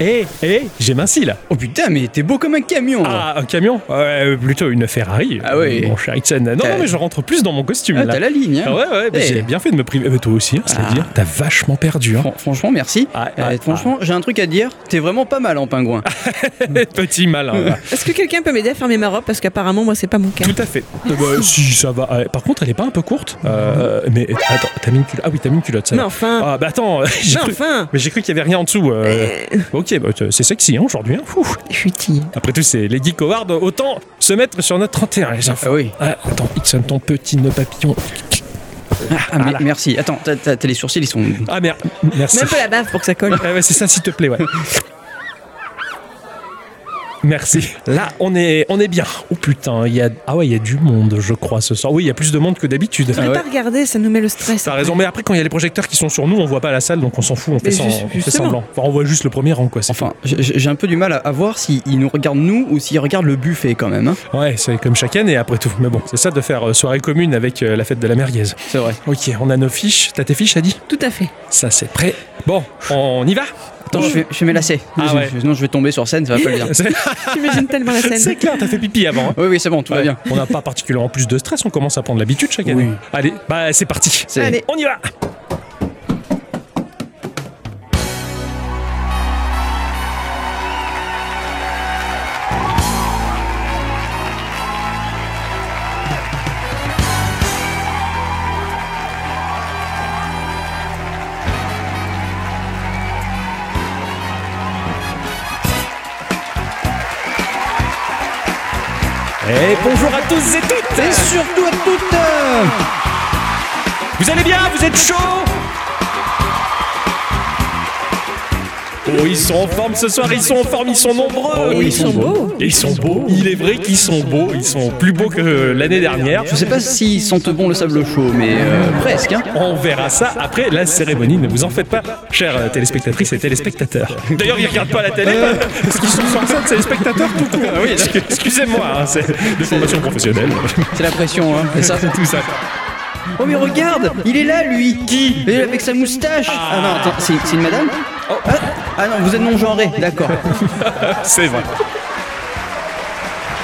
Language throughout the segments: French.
hé, hé, hé, j'ai minci là. Oh putain, mais t'es beau comme un camion. là. Ah, un camion Ouais, plutôt une Ferrari. Ah oui. Mon cher Ixon. Non, T'as- non, mais je rentre plus dans mon costume Ah, là. t'as la ligne. Hein. Ah ouais, ouais, bah, Eh. j'ai bien fait de me priver. Euh, toi aussi, hein, c'est à Ah. dire. T'as vachement perdu, hein. Fran- Franchement, merci. Ah, Euh, ah, franchement, j'ai un truc à te dire. T'es vraiment pas mal en pingouin. Petit malin. là. Est-ce que quelqu'un peut m'aider à fermer ma robe? Parce qu'apparemment, moi, c'est pas mon cas. Tout à fait. Euh, bah, si, ça va. Euh, par contre, elle est pas un peu courte? Euh, Mais attends, t'as mis une culotte. Ah oui, t'as mis une culotte, ça Mais va. enfin Ah, bah attends, j'ai Mais cru- enfin Mais j'ai cru qu'il y avait rien en dessous. euh. Ok, bah, c'est sexy hein, aujourd'hui. hein. Ouh. Je suis tille. Après tout, c'est les Geek Awards. Autant se mettre sur notre 31, les enfants. Ah oui. Ah, attends, Ixon, ton petit nœud papillon. Ah, mais- merci. Attends, t'as- les sourcils, ils sont. Ah merde, merci. Même pas la bave pour que ça colle. Ah ouais, c'est ça, s'il te plaît, ouais. Merci. Là, on est, on est bien. Oh putain, il y a, ah ouais, il y a du monde, je crois, ce soir. Oui, il y a plus de monde que d'habitude. Je vais ouais. pas regarder, ça nous met le stress. T'as raison, mais après, quand il y a les projecteurs qui sont sur nous, on voit pas la salle, donc on s'en fout, on fait, Mais sans- juste- on fait justement. semblant. Enfin, on voit juste le premier rang, quoi. Enfin, j'ai un peu du mal à, à voir s'ils nous regardent nous ou s'ils regardent le buffet quand même. hein. Ouais, c'est comme chaque année, après tout. Mais bon, c'est ça de faire euh, soirée commune avec euh, la fête de la merguez. C'est vrai. Ok, on a nos fiches. T'as tes fiches, Adi? Tout à fait. Ça, c'est prêt. Bon, on y va? Attends, je fais, je fais mes lacets. Ah ouais. Sinon, je vais tomber sur scène, ça va pas le dire. C'est J'imagine tellement la c'est scène. clair, t'as fait pipi avant. hein. Oui, oui, c'est bon, tout va bien. On n'a pas particulièrement plus de stress, on commence à prendre l'habitude chaque année. Oui. Allez, bah c'est parti. C'est- Allez. On y va Et bonjour à tous et toutes. Et surtout à toutes. Vous allez bien? Vous êtes chaud? Oh, ils sont en forme ce soir, ils sont en forme, ils sont nombreux Oh oui, ils sont beaux. Et ils sont beaux, il est vrai qu'ils sont beaux, ils sont plus beaux que l'année dernière. Je sais pas s'ils sentent bon le sable chaud, mais euh, presque. Hein. On verra ça après la cérémonie, ne vous en faites pas, chères euh, téléspectatrices et téléspectateurs. D'ailleurs, ils regardent pas la télé parce qu'ils sont sur scène, c'est les spectateurs tout court. oui, Excu- Excusez-moi, hein, c'est des formations professionnelles. C'est la pression, hein. C'est ça. C'est tout ça. Oh, mais regarde Il est là, lui Qui? Avec sa moustache Ah, non, attends, c'est c'est une madame? Oh, ah, ah non, vous êtes non-genré, d'accord. C'est vrai.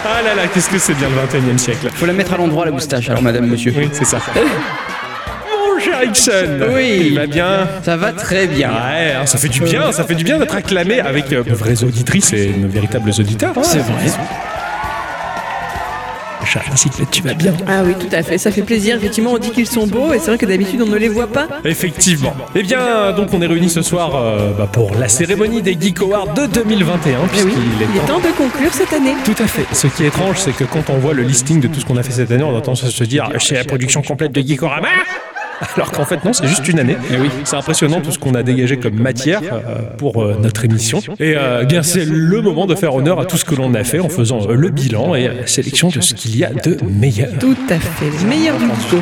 Ah là là, qu'est-ce que c'est bien le 21 e siècle. Faut la mettre à l'endroit, la moustache, alors, madame, monsieur. Oui, c'est ça. Mon cher Ixon Oui. Il va bien Ça va très bien. Ouais, hein, ça fait du bien, ça fait du bien d'être acclamé avec euh, de vraies auditrices et de véritables auditeurs. C'est vrai. Tu vas bien Ah oui, tout à fait. Ça fait plaisir. Effectivement, on dit qu'ils sont beaux et c'est vrai que d'habitude, on ne les voit pas. Effectivement. Eh bien, donc on est réunis ce soir euh, bah, pour la cérémonie des Geek Awards de 2021, Eh oui, puisqu'il il est est temps. temps de conclure cette année. Tout à fait. Ce qui est étrange, c'est que quand on voit le listing de tout ce qu'on a fait cette année, on entend se dire c'est la production complète de Geekorama alors qu'en fait non, c'est juste une année. Et oui, c'est impressionnant tout ce qu'on a dégagé comme matière euh, pour euh, notre émission. Et euh, eh bien c'est le moment de faire honneur à tout ce que l'on a fait en faisant euh, le bilan et la sélection de ce qu'il y a de meilleur. Tout à fait. Le meilleur du disco.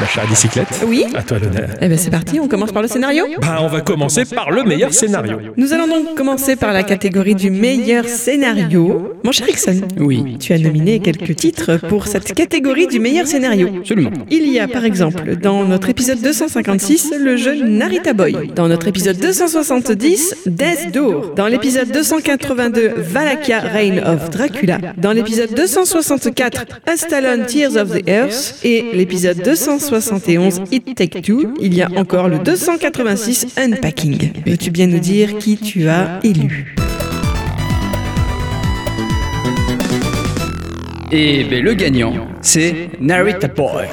Ma chère bicyclette, Oui à toi l'honneur. Eh ben c'est parti, on commence par le scénario Bah, on va commencer par le meilleur scénario. Nous allons donc commencer par la catégorie du meilleur scénario. Mon cher Ixon, Oui. tu as nominé quelques titres pour cette catégorie du meilleur scénario. Absolument. Il y a par exemple dans notre épisode 256 le jeu Narita Boy, dans notre épisode 270 Death Door, dans l'épisode 282 Valakia Reign of Dracula, dans l'épisode 264 Astalon Tears of the Earth et l'épisode 271 It Take Two. Il y a encore le 286 Unpacking. Veux-tu bien nous dire qui tu as élu? Et ben, le gagnant, c'est Narita Boy.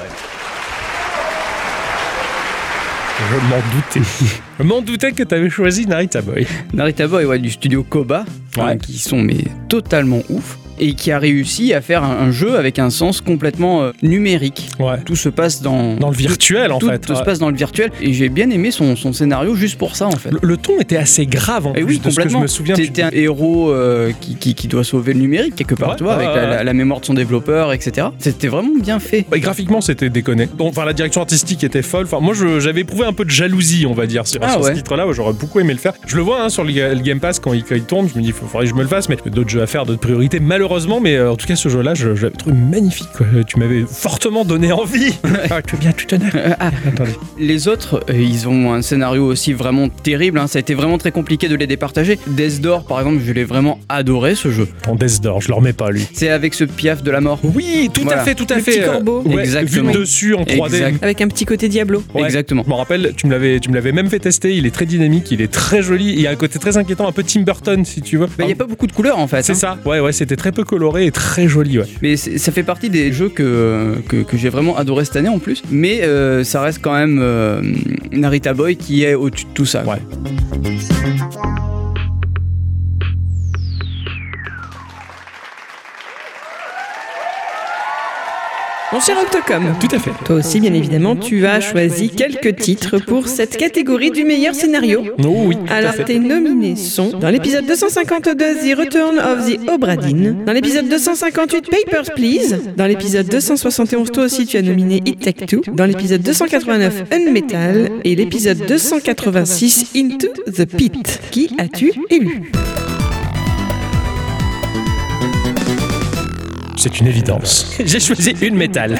Je m'en doutais. Je m'en doutais que tu avais choisi Narita Boy. Narita Boy, ouais, du studio Koba, hein, qui sont mais totalement ouf. Et qui a réussi à faire un, jeu avec un sens complètement euh, numérique. Ouais. Tout se passe dans, Dans le virtuel, en fait. Tout se passe dans le virtuel. Et j'ai bien aimé son, son scénario juste pour ça, en fait. Le, le ton était assez grave en Et plus oui, de ce que je complètement. me souviens. T'es un héros euh, qui, qui- qui doit sauver le numérique quelque part, Ouais, tu vois, avec la, ouais. la- la mémoire de son développeur, etc. C'était vraiment bien fait. Et graphiquement, c'était déconné. Enfin, la direction artistique était folle. Enfin, moi, j'avais éprouvé un peu de jalousie, on va dire, sur, Ah sur ouais. ce titre-là. J'aurais beaucoup aimé le faire. Je le vois hein, sur le, le Game Pass quand il, quand il tourne. Je me dis, il faudrait que je me le fasse, mais d'autres jeux à faire, d'autres priorités. malheureusement, mais euh, en tout cas, ce jeu-là, je, je l'avais trouvé magnifique. quoi. Tu m'avais fortement donné envie. ah, tu veux bien, tu tenais. ah, Attendez. Les autres, euh, ils ont un scénario aussi vraiment terrible. hein. Ça a été vraiment très compliqué de les départager. Death Door, par exemple, je l'ai vraiment adoré ce jeu. Ton Death Door, je le remets pas, lui. C'est avec ce piaf de la mort. Oui, tout Voilà. à fait, tout à Le fait. petit euh, corbeau. ouais, Exactement. Vu de dessus en 3D. Exact. Avec un petit côté Diablo. Ouais. Exactement. Je me rappelle, tu me l'avais, tu me l'avais même fait tester. Il est très dynamique, il est très joli. Il y a un côté très inquiétant, un peu Tim Burton, si tu veux. Il n'y a pas beaucoup de couleurs en fait. C'est hein. ça. Ouais, ouais, c'était très peu coloré et très joli. Ouais. Mais ça fait partie des jeux que, que, que j'ai vraiment adoré cette année en plus. Mais euh, ça reste quand même euh, Narita Boy qui est au-dessus de tout ça. Ouais. Mon cher Octocom, Tout à fait. toi aussi, bien évidemment, tu as choisi quelques titres pour cette catégorie du meilleur scénario. Oh oui. tout à Alors, tes nominés sont dans l'épisode 252 The Return of the Obra Dinn, dans l'épisode 258 Papers, Please, dans l'épisode 271 toi aussi tu as nominé It Take Two, dans l'épisode 289 Unmetal et l'épisode 286 Into the Pit. Qui as-tu élu? C'est une évidence. J'ai choisi une métal.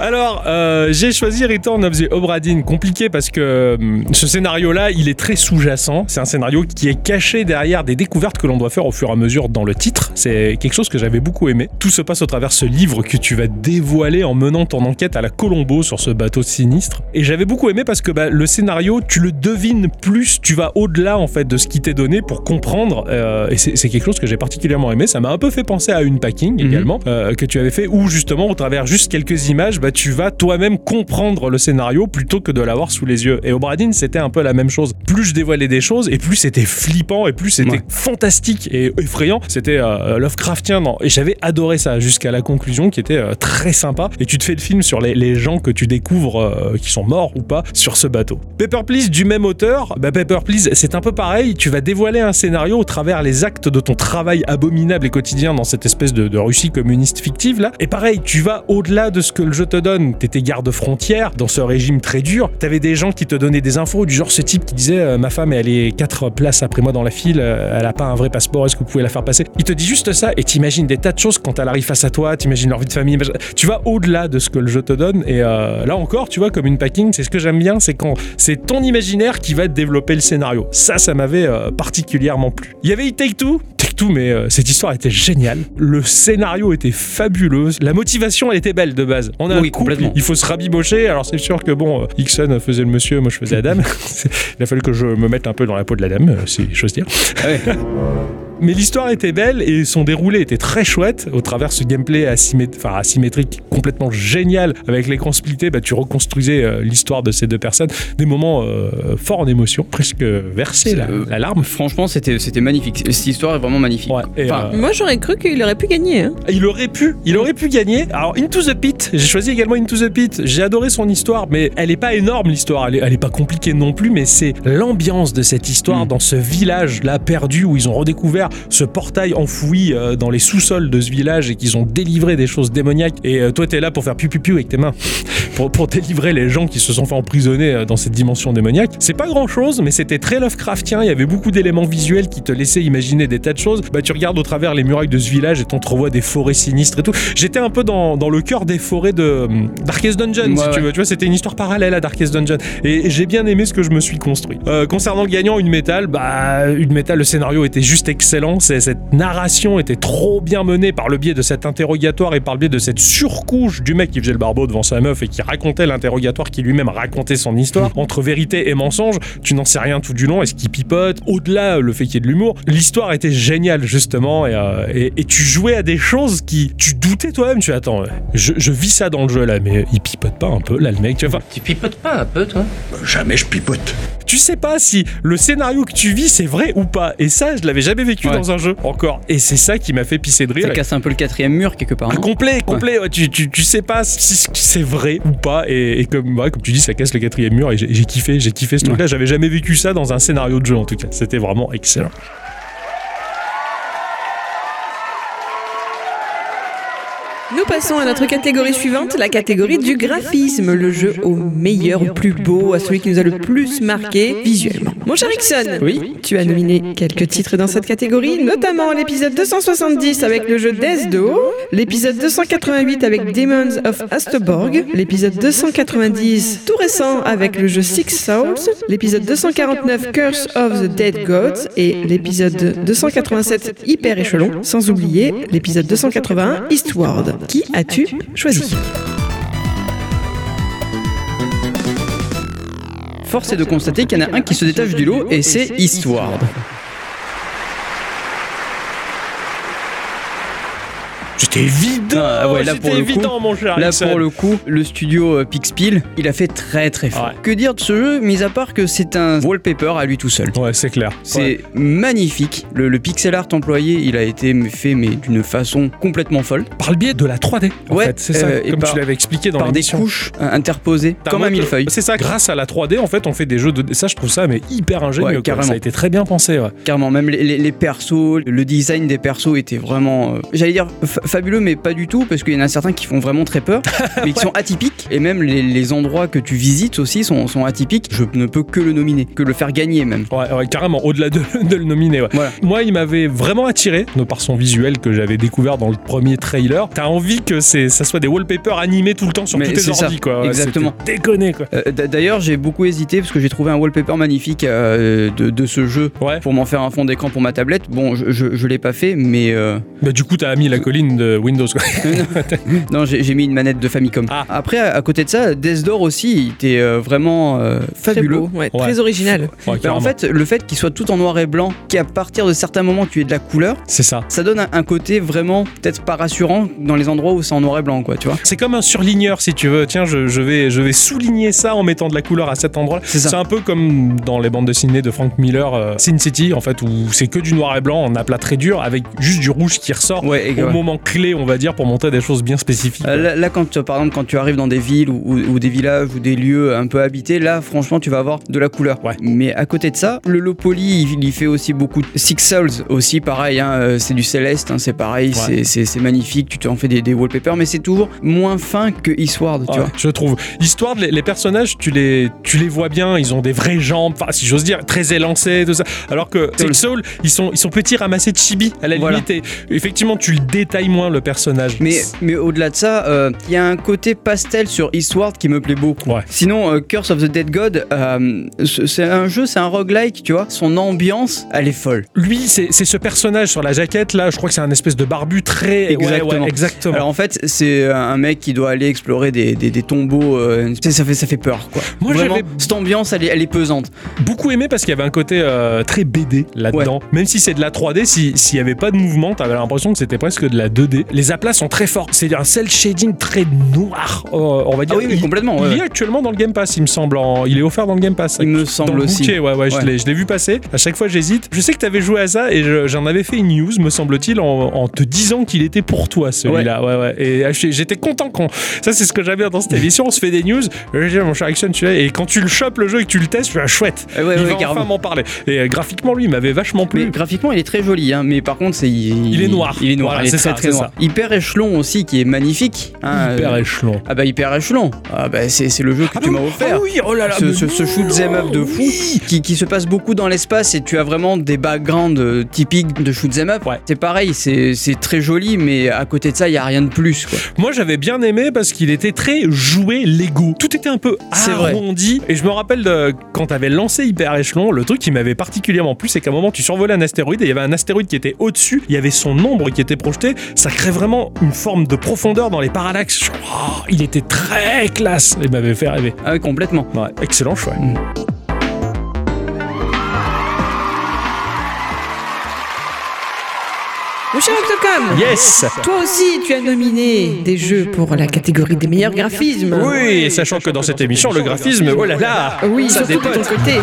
Alors, euh, j'ai choisi Return of the Obra Dinn. Compliqué parce que hum, ce scénario-là, il est très sous-jacent. C'est un scénario qui est caché derrière des découvertes que l'on doit faire au fur et à mesure dans le titre. C'est quelque chose que j'avais beaucoup aimé. Tout se passe au travers ce livre que tu vas dévoiler en menant ton enquête à la Colombo sur ce bateau sinistre. Et j'avais beaucoup aimé parce que bah, le scénario, tu le devines plus, tu vas au-delà en fait de ce qui t'est donné pour comprendre. euh, et c'est quelque chose que j'ai particulièrement aimé. Ça m'a un peu fait penser à une packing Mhm. également euh, que tu avais fait, où justement au travers juste quelques images, bah, tu vas toi-même comprendre le scénario plutôt que de l'avoir sous les yeux. Et au Bradin, c'était un peu la même chose. Plus je dévoilais des choses, et plus c'était flippant, et plus c'était Ouais. fantastique et effrayant. C'était euh, Lovecraftien, non. Et j'avais adoré ça jusqu'à la conclusion qui était euh, très sympa. Et tu te fais le film sur les, les gens que tu découvres euh, qui sont morts ou pas sur ce bateau. Paper Please du même auteur, bah Paper Please, c'est un peu pareil. Tu vas dévoiler un scénario au travers les actes de ton travail abominable et quotidien dans cette espèce de, de Russie communiste fictive là. Et pareil, tu vas au-delà de ce que le jeu te donne. T'étais garde-frontière dans ce régime très dur. T'avais des gens qui te donnaient des infos du genre ce type qui disait euh, ma femme elle est quatre places après moi dans la file, euh, elle a pas un vrai passeport, est-ce que vous pouvez la faire passer? Il te dit juste ça et t'imagines des tas de choses quand elle arrive face à toi, t'imagines leur vie de famille. Tu vas au-delà de ce que le jeu te donne et euh, là encore, tu vois, comme une packing, c'est ce que j'aime bien, c'est quand c'est ton imaginaire qui va développer le scénario. Ça, ça m'avait particulièrement plu. Il y avait It Take Two, Take Two, mais cette histoire était géniale. Le scénario était fabuleux. La motivation, elle était belle de base. On a Oui, un couple, complètement. il faut se rabibocher. Alors c'est sûr que bon, euh, Ixon faisait le monsieur, moi je faisais la dame. il a fallu que je me mette un peu dans la peau de la dame, euh, si j'ose dire. Ouais. Mais l'histoire était belle et son déroulé était très chouette au travers ce gameplay enfin, asymétrique complètement génial avec l'écran splitté. Bah, tu reconstruisais euh, l'histoire de ces deux personnes. Des moments euh, forts en émotion, presque versés la, Euh, la larme. Franchement, c'était c'était magnifique. Cette histoire est vraiment magnifique. Ouais, et, Enfin, euh, Moi, j'aurais cru qu'il aurait pu gagner. hein. il aurait pu, il aurait pu gagner. Alors Into the Pit, j'ai choisi également Into the Pit. J'ai adoré son histoire, mais elle est pas énorme l'histoire. Elle est, elle est pas compliquée non plus, mais c'est l'ambiance de cette histoire Mm. dans ce village là perdu où ils ont redécouvert ce portail enfoui euh, dans les sous-sols de ce village et qu'ils ont délivré des choses démoniaques. Et euh, toi t'es là pour faire piu piu piu avec tes mains, pour, pour délivrer les gens qui se sont fait emprisonner euh, dans cette dimension démoniaque. C'est pas grand chose, mais c'était très Lovecraftien. Il y avait beaucoup d'éléments visuels qui te laissaient imaginer des tas de choses. Bah tu regardes au travers les murailles de ce village et t'entrevois des forêts sinistres et tout. J'étais un peu dans, dans le cœur des forêts de Darkest Dungeon, si Ouais, tu veux. Tu vois, c'était une histoire parallèle à Darkest Dungeon. Et j'ai bien aimé ce que je me suis construit. Euh, concernant le gagnant, une métal, bah, une métal, le scénario était juste excellent. C'est- Cette narration était trop bien menée par le biais de cet interrogatoire et par le biais de cette surcouche du mec qui faisait le barbeau devant sa meuf et qui racontait l'interrogatoire qui lui-même racontait son histoire. Entre vérité et mensonge, tu n'en sais rien tout du long. Est-ce qu'il pipote? Au-delà, le fait qu'il y ait de l'humour. L'histoire était géniale, justement. Et, euh, et- et tu jouais à des choses qui. Tu doutais toi-même. Tu attends, je, je vis ça dans le jeu là, mais il pipote pas un peu là, le mec. Tu vois, Tu pipotes pas un peu, toi? Jamais je pipote. tu sais pas si le scénario que tu vis c'est vrai ou pas. Et ça, je l'avais jamais vécu Ouais. dans un jeu encore. Et c'est ça qui m'a fait pisser de rire. ça casse un peu le quatrième mur quelque part. Ah, complet, complet. ouais, tu, tu, tu sais pas si c'est vrai ou pas. Et, et comme, ouais, comme tu dis, ça casse le quatrième mur. Et j'ai j'ai kiffé, j'ai kiffé ce truc-là. J'avais jamais vécu ça dans un scénario de jeu en tout cas. C'était vraiment excellent. Nous passons à notre catégorie suivante, la catégorie du graphisme, le jeu au meilleur, au plus beau, à celui qui nous a le plus marqué visuellement. Mon cher Ixon, Oui. tu as nominé quelques titres dans cette catégorie, notamment l'épisode 270 avec le jeu Door, l'épisode 288 avec Demons of Astoborg, l'épisode 290 tout récent avec le jeu Six Souls, l'épisode 249 Curse of the Dead Gods et l'épisode 287 Hyper Échelon, sans oublier l'épisode 281 Eastward. Qui as-tu choisi Force est de constater qu'il y en a un qui se détache du lot et c'est Eastward. C'était évident Ah ouais, là, pour le coup, évident, mon cher Là Ixon. pour le coup, le studio euh, Pixpil, il a fait très très fort. Ouais. Que dire de ce jeu, mis à part que c'est un wallpaper à lui tout seul. Ouais, c'est clair. C'est Ouais. magnifique. Le, le pixel art employé, il a été fait mais d'une façon complètement folle. Par le biais de la 3D, en Ouais, c'est ça, euh, comme par- tu l'avais expliqué dans par des couches euh, interposées, comme un millefeuille. C'est ça, grâce à la 3D, en fait, on fait des jeux de. Ça, je trouve ça, mais hyper ingénieux. Ouais, carrément. Ça a été très bien pensé. Ouais. Carrément, même les, les- les persos, le design des persos était vraiment, euh, j'allais dire fabuleux, mais pas du tout, parce qu'il y en a certains qui font vraiment très peur, mais qui sont atypiques, et même les, les endroits que tu visites aussi sont, sont atypiques. Je ne peux que le nominer, que le faire gagner même. Ouais, ouais, carrément, au-delà de, de le nominer. ouais. Voilà. Moi, il m'avait vraiment attiré, de par son visuel que j'avais découvert dans le premier trailer. T'as envie que ça soit des wallpapers animés tout le temps sur Mais tous tes ça, ordi, quoi. Exactement. Déconné, quoi. Euh, D'ailleurs, j'ai beaucoup hésité parce que j'ai trouvé un wallpaper magnifique euh, de, de ce jeu pour m'en faire un fond d'écran pour ma tablette. Bon, je, je, je l'ai pas fait, mais euh, Bah, du coup, t'as mis la colline de Windows, quoi. non, j'ai mis une manette de Famicom. Ah. Après, à, à côté de ça, Death Door aussi, il était euh, vraiment euh, Très fabuleux. beau, ouais, Ouais. très original. Ouais, Bah, en fait, le fait qu'il soit tout en noir et blanc, qu'à partir de certains moments tu aies de la couleur, c'est ça. ça donne un, un côté vraiment peut-être pas rassurant dans les endroits où c'est en noir et blanc, quoi, tu vois. C'est comme un surligneur, si tu veux. Tiens, je, je vais, je vais souligner ça en mettant de la couleur à cet endroit. C'est ça. C'est un peu comme dans les bandes dessinées de Frank Miller, euh, Sin City, en fait, où c'est que du noir et blanc en aplat très dur, avec juste du rouge qui ressort Ouais, au ouais. moment clé, on va dire, pour montrer des choses bien spécifiques. Euh, Là, là, quand tu- par exemple quand tu arrives dans des villes ou, des villages ou des lieux un peu habités, là franchement tu vas avoir de la couleur. Ouais. Mais à côté de ça, le low poly il, il fait aussi beaucoup. Six Souls aussi pareil, hein, euh, c'est du céleste, hein, c'est pareil, c'est- magnifique, tu t'en fais des, des wallpapers, mais c'est toujours moins fin que Eastward, tu Ouais, vois. je trouve. Histoire, les, les personnages, tu les, tu les vois bien, ils ont des vraies jambes, enfin, si j'ose dire, très élancés, tout ça. Alors que. Six Soul, ils sont, ils sont petits ramassés de chibi, à la Voilà. limite. Et effectivement, tu le détailles moins, le personnage. Mais, mais au-delà de ça, euh, il y a un côté pastel sur Eastward qui me plaît beaucoup. Ouais. Sinon, euh, Curse of the Dead God, euh, c'est un jeu, c'est un roguelike, tu vois. Son ambiance, elle est folle. Lui, c'est ce personnage sur la jaquette, là, je crois que c'est un espèce de barbu très. Exactement. ouais, exactement. Alors en fait, c'est un mec qui doit aller explorer des, des- des tombeaux. euh, ça, fait, ça fait peur, quoi. Moi, Vraiment, j'avais- cette ambiance, elle est, elle est pesante. beaucoup aimé parce qu'il y avait un côté euh, très BD là-dedans. Même si c'est de la 3D, si- s'il n'y avait pas de mouvement, t'avais l'impression que c'était presque de la 2D. Les aplats sont très forts. C'est un cel shading très noir, euh, on va dire. Ah oui, oui, Il- complètement. Il est actuellement dans le Game Pass, il me semble. en- Il est offert dans le Game Pass. Il me Dans semble le aussi. bouquet, ouais, ouais, je Ouais. l'ai- je l'ai vu passer. À chaque fois, j'hésite. Je sais que t'avais joué à ça et je- j'en avais fait une news, me semble-t-il, en, en te disant qu'il était pour toi, celui-là. Ouais. ouais, Et j'ai- j'étais content qu'on. Ça, c'est ce que j'aime bien dans cette émission. On se fait des news. Mon cher Action, tu vois, et quand tu le chopes le jeu et que tu le testes, tu es chouette. Ah ouais, il ouais, va carrément. enfin m'en parler. Et euh, graphiquement, lui, il m'avait vachement plu. Mais graphiquement, il est très joli, hein, mais par contre, c'est il, Il est noir. Il est noir. Voilà, il est c'est très ça, très noir. Ça. Hyper échelon aussi, qui est magnifique. hein, Hyper euh, échelon. Ah bah hyper échelon. Ah bah c'est le jeu que tu m'as offert. Ah oui, oh là là. ce, ce, ce shoot 'em up de fou oui. qui, qui se passe beaucoup dans l'espace et tu as vraiment des backgrounds euh, typiques de shoot 'em up. Ouais. C'est pareil, c'est très joli, mais à côté de ça, il y a rien de plus. Quoi. Moi, j'avais bien aimé parce qu'il était très joué Lego. Tout était un peu arrondi. Et je me rappelle de, quand t'avais lancé Hyper Échelon, le truc qui m'avait particulièrement plu, c'est qu'à un moment, tu survolais un astéroïde et il y avait un astéroïde qui était au-dessus. Il y avait son ombre qui était projeté. Ça crée vraiment une forme de profondeur dans les parallaxes. Oh, il était très classe. Il m'avait fait rêver. Ah oui, complètement. Ouais, excellent choix. Mon cher Octocom, Yes toi aussi tu as nominé des jeux pour la catégorie des meilleurs graphismes. Oui, et sachant que dans cette émission, le graphisme, oh là là Oui, ça surtout de ton côté.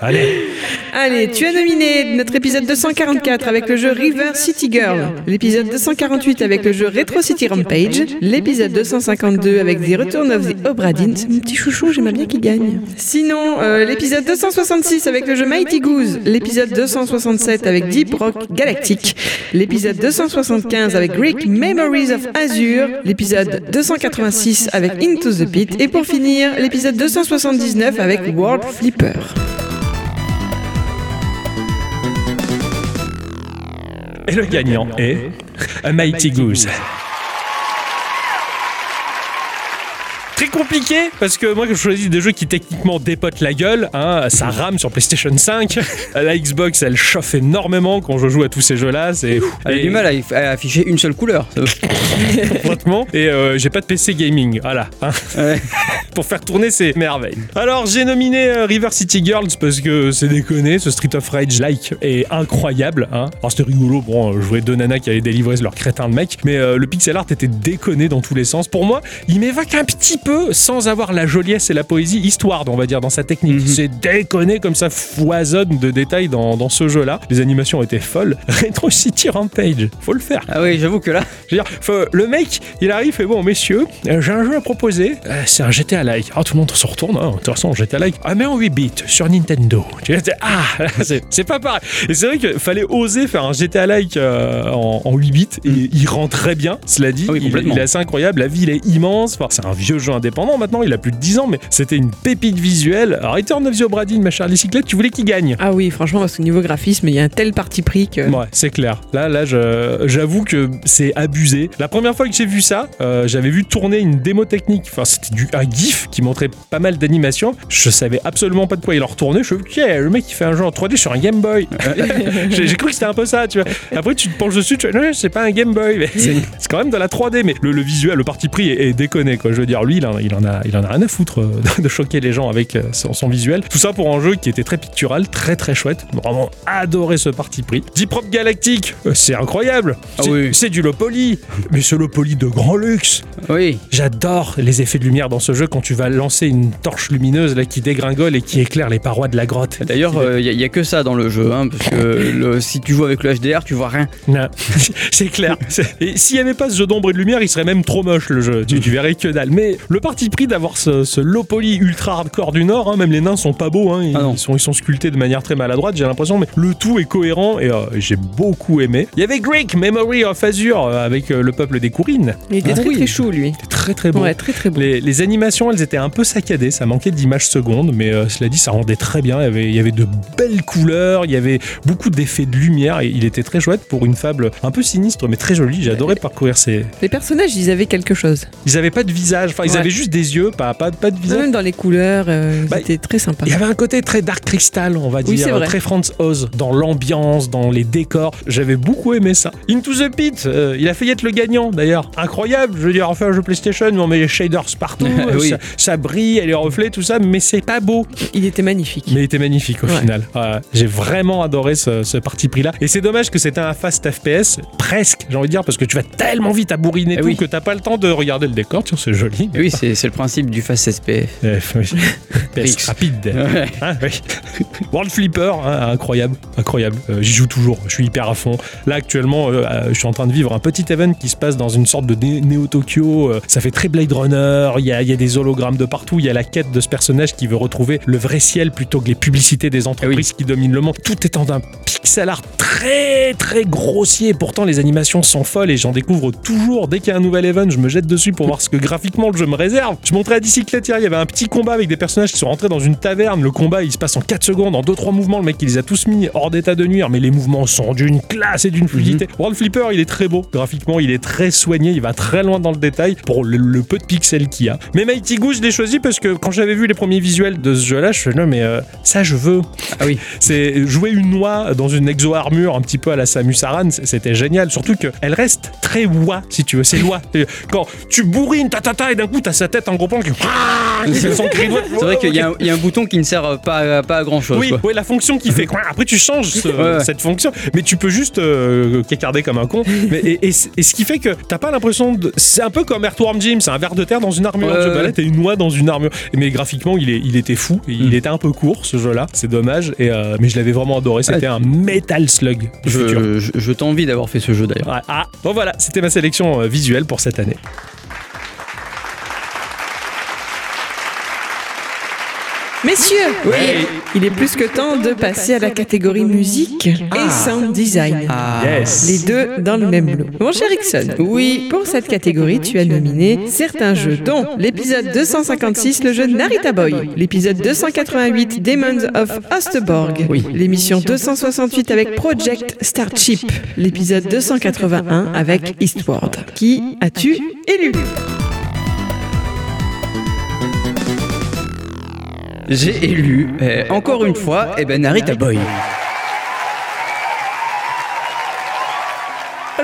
Allez. Allez, tu as nominé notre épisode 244 avec le jeu River City Girl, l'épisode 248 avec le jeu Retro City Rampage, l'épisode 252 avec The Return of the Obra Dinn. C'est mon petit chouchou, j'aimerais bien qu'il gagne. Sinon, euh, l'épisode 266 avec le jeu Mighty Goose, l'épisode 267 avec Deep Rock Galactic, l'épisode 275 avec Greek Memories of Azure, l'épisode 286 avec Into the Pit et pour finir, l'épisode 279 avec World Flipper. Et le gagnant est Mighty Goose. Très compliqué parce que moi je choisis des jeux qui techniquement dépotent la gueule, hein, ça rame sur PlayStation 5, la Xbox elle chauffe énormément quand je joue à tous ces jeux-là, c'est Elle a et- du mal à, afficher une seule couleur. complètement et euh, j'ai pas de PC gaming, voilà, hein, Ouais. pour faire tourner ces merveilles. Alors j'ai nominé euh, River City Girls parce que c'est déconné, ce Street of Rage like est incroyable, hein. Alors c'était rigolo, bon, euh, jouais deux nanas qui allaient délivrer leur crétin de mec, mais euh, le pixel art était déconné dans tous les sens. Pour moi, il m'évoque un petit peu, sans avoir la joliesse et la poésie, Histoire, on va dire, dans sa technique. Mhm. C'est déconné comme ça foisonne de détails dans, dans ce jeu-là. Les animations étaient folles. Retro City Rampage, faut le faire. Ah oui, j'avoue que là, Je veux dire, faut- le mec, il arrive et bon, messieurs, euh, j'ai un jeu à proposer. Euh, c'est un GTA like. Ah, tout le monde se retourne. Hein, de toute façon, GTA like. Ah, mais en 8 bits sur Nintendo. Ah, c'est pas pareil. Et c'est vrai qu'il fallait oser faire un GTA like euh, en, en 8 bits et il rend très bien. Cela dit, Ah oui, il, est assez incroyable. La ville est immense. Enfin, c'est un vieux jeu indépendant maintenant. Il a plus de 10 ans, mais c'était une pépite visuelle. Alors, Return of the Obra Dinn, ma chère bicyclette, tu voulais qu'il gagne. Ah oui, franchement, parce que niveau graphisme, il y a un tel parti pris que. Ouais, c'est clair. Là, là, j'avoue que c'est abusé. La première fois que j'ai vu ça, euh, j'avais vu tourner une démo technique. Enfin, c'était du un GIF qui montrait pas mal d'animations. Je savais absolument pas de quoi il en retournait. Je me suis dit, le mec il fait un jeu en 3D sur un Game Boy. j'ai cru que c'était un peu ça, tu vois. Après, tu te penches dessus, tu vois, non, c'est pas un Game Boy, c'est c'est quand même de la 3D. Mais le, le visuel, le parti pris est, est déconné, quoi. Je veux dire, lui, il en, il en a, il en a rien à foutre euh, de, choquer les gens avec euh, son, son visuel. Tout ça pour un jeu qui était très pictural, très très chouette. Vraiment adoré ce parti pris. Deep Rock Galactic, euh, c'est incroyable. Ah C'est oui. du low poly, mais ce low poly de grand luxe. oui. J'adore les effets de lumière dans ce jeu quand tu vas lancer une torche lumineuse là qui dégringole et qui éclaire les parois de la grotte. D'ailleurs, il n'y a, que ça dans le jeu, hein, parce que le- si tu joues avec le HDR, tu vois rien. Non, c'est clair. S'il n'y avait pas ce jeu d'ombre et de lumière, il serait même trop moche le jeu. Tu, tu verrais que dalle. Mais le parti pris d'avoir ce, ce low poly ultra hardcore du Nord, hein, même les nains sont pas beaux. hein, ils, Ah ils sont, ils sont sculptés de manière très maladroite, j'ai l'impression. Mais le tout est cohérent et euh, j'ai beaucoup aimé. Il y avait Greek Memory of Azure euh, avec euh, le peuple des Courines. Il était Ah très oui. très chou, lui. C'était très très beau. Ouais, très très beau. Les, les animations, elles étaient un peu saccadées, ça manquait d'images secondes, mais euh, cela dit, ça rendait très bien. Il y, avait, il y avait de belles couleurs, il y avait beaucoup d'effets de lumière, et il était très chouette pour une fable un peu sinistre, mais très jolie. J'ai adoré parcourir ces. Les personnages, ils avaient quelque chose. Ils avaient pas de visage, enfin, ils Ouais. avaient juste des yeux, pas, pas, pas de visage. Même dans les couleurs, euh, ils Bah, très sympas. Il y avait un côté très Dark Crystal, on va Oui, c'est dire, vrai. très Franz Oz, dans l'ambiance, dans les décors. J'avais beaucoup aimé ça. Into the Pit, euh, il a failli être le gagnant d'ailleurs. Incroyable, je veux dire, enfin un jeu PlayStation, on met les shaders partout, euh, Oui. ça, ça brille, et les reflets, tout ça, mais c'est pas beau. Il était magnifique. Mais il était magnifique au Ouais. final. Ouais, J'ai vraiment adoré ce, ce parti pris là. Et c'est dommage que c'était un fast FPS, presque, j'ai envie de dire, parce que tu vas tellement vite à bourriner Eh tout oui. que t'as pas le temps de regarder le décor. Tiens, c'est joli. Et oui, c'est le principe du fast Rapide. Ouais. Hein, oui. World Flipper, hein, incroyable, incroyable. Euh, J'y joue toujours, je suis hyper à fond. Là actuellement, euh, euh, je suis en train de vivre un petit event qui se passe dans une sorte de Néo Tokyo. Euh, ça fait très Blade Runner. Il y a, il y a des hologrammes de partout. Il y a la quête de ce personnage qui veut retrouver le vrai ciel plutôt que les publicités des entreprises qui dominent le monde. Tout est en un pixel art très très grossier. Pourtant, les animations sont folles et j'en découvre toujours. Dès qu'il y a un nouvel event, je me jette dessus pour voir ce que graphiquement le jeu me réserve. Je montrais à Dicyclette hier, il y avait un petit combat avec des personnages qui sont rentrés dans une taverne. Le combat, il se passe en 4 secondes, en 2-3 mouvements. Le mec, il les a tous mis hors d'état de nuire, mais les mouvements sont d'une classe et d'une fluidité. World Flipper, il est très beau. Graphiquement, il est très soigné. Il va très loin dans le détail pour le, le peu de pixels qu'il y a. Mais Mighty Goose, je l'ai choisi parce que quand j'avais vu les premiers visuels de ce jeu-là, je me suis dit, non, mais euh, ça, je veux. Ah oui. C'est jouer une noix dans une exo-armure un petit peu à la Samus Aran, c'était génial. Surtout qu'elle reste très wa, si tu veux. C'est loi. Quand tu bourrines, ta ta ta, et d'un coup, t'as sa tête en gros plan qui. C'est son cri de voix. C'est vrai qu'il y, a un- il y a un bouton qui ne sert pas, à- pas à grand chose. Oui, ouais, la fonction qui fait quoi Après, tu changes ce- Ouais. cette fonction, mais tu peux juste euh, cacarder comme un con. Mais, et, et c- et ce qui fait que t'as pas l'impression de. C'est un peu comme Earthworm Jim, c'est un ver de terre dans une armure. Ouais, Tu là, t'as une noix dans une armure. Mais graphiquement, il, est, il était fou. Il Mm. était un peu court, ce jeu-là. C'est dommage. Et, euh, mais je l'avais vraiment adoré. C'était un Metal Slug du futur. Je, je, t'envie d'avoir fait ce jeu d'ailleurs. Ouais, ah, bon voilà, c'était ma sélection euh, visuelle pour cette année. Messieurs, Oui. il est plus que temps de passer à la catégorie musique et sound design. Ah. Yes. Les deux dans le même lot. Mon cher Ixon, oui, pour cette catégorie, tu as nominé certains jeux, dont l'épisode 256, le jeu Narita Boy, l'épisode 288, Demons of Osterborg, Oui. l'émission 268 avec Project Starship, l'épisode 281 avec Eastward. Qui as-tu élu? J'ai élu, euh, encore une fois, eh ben, Narita Boy.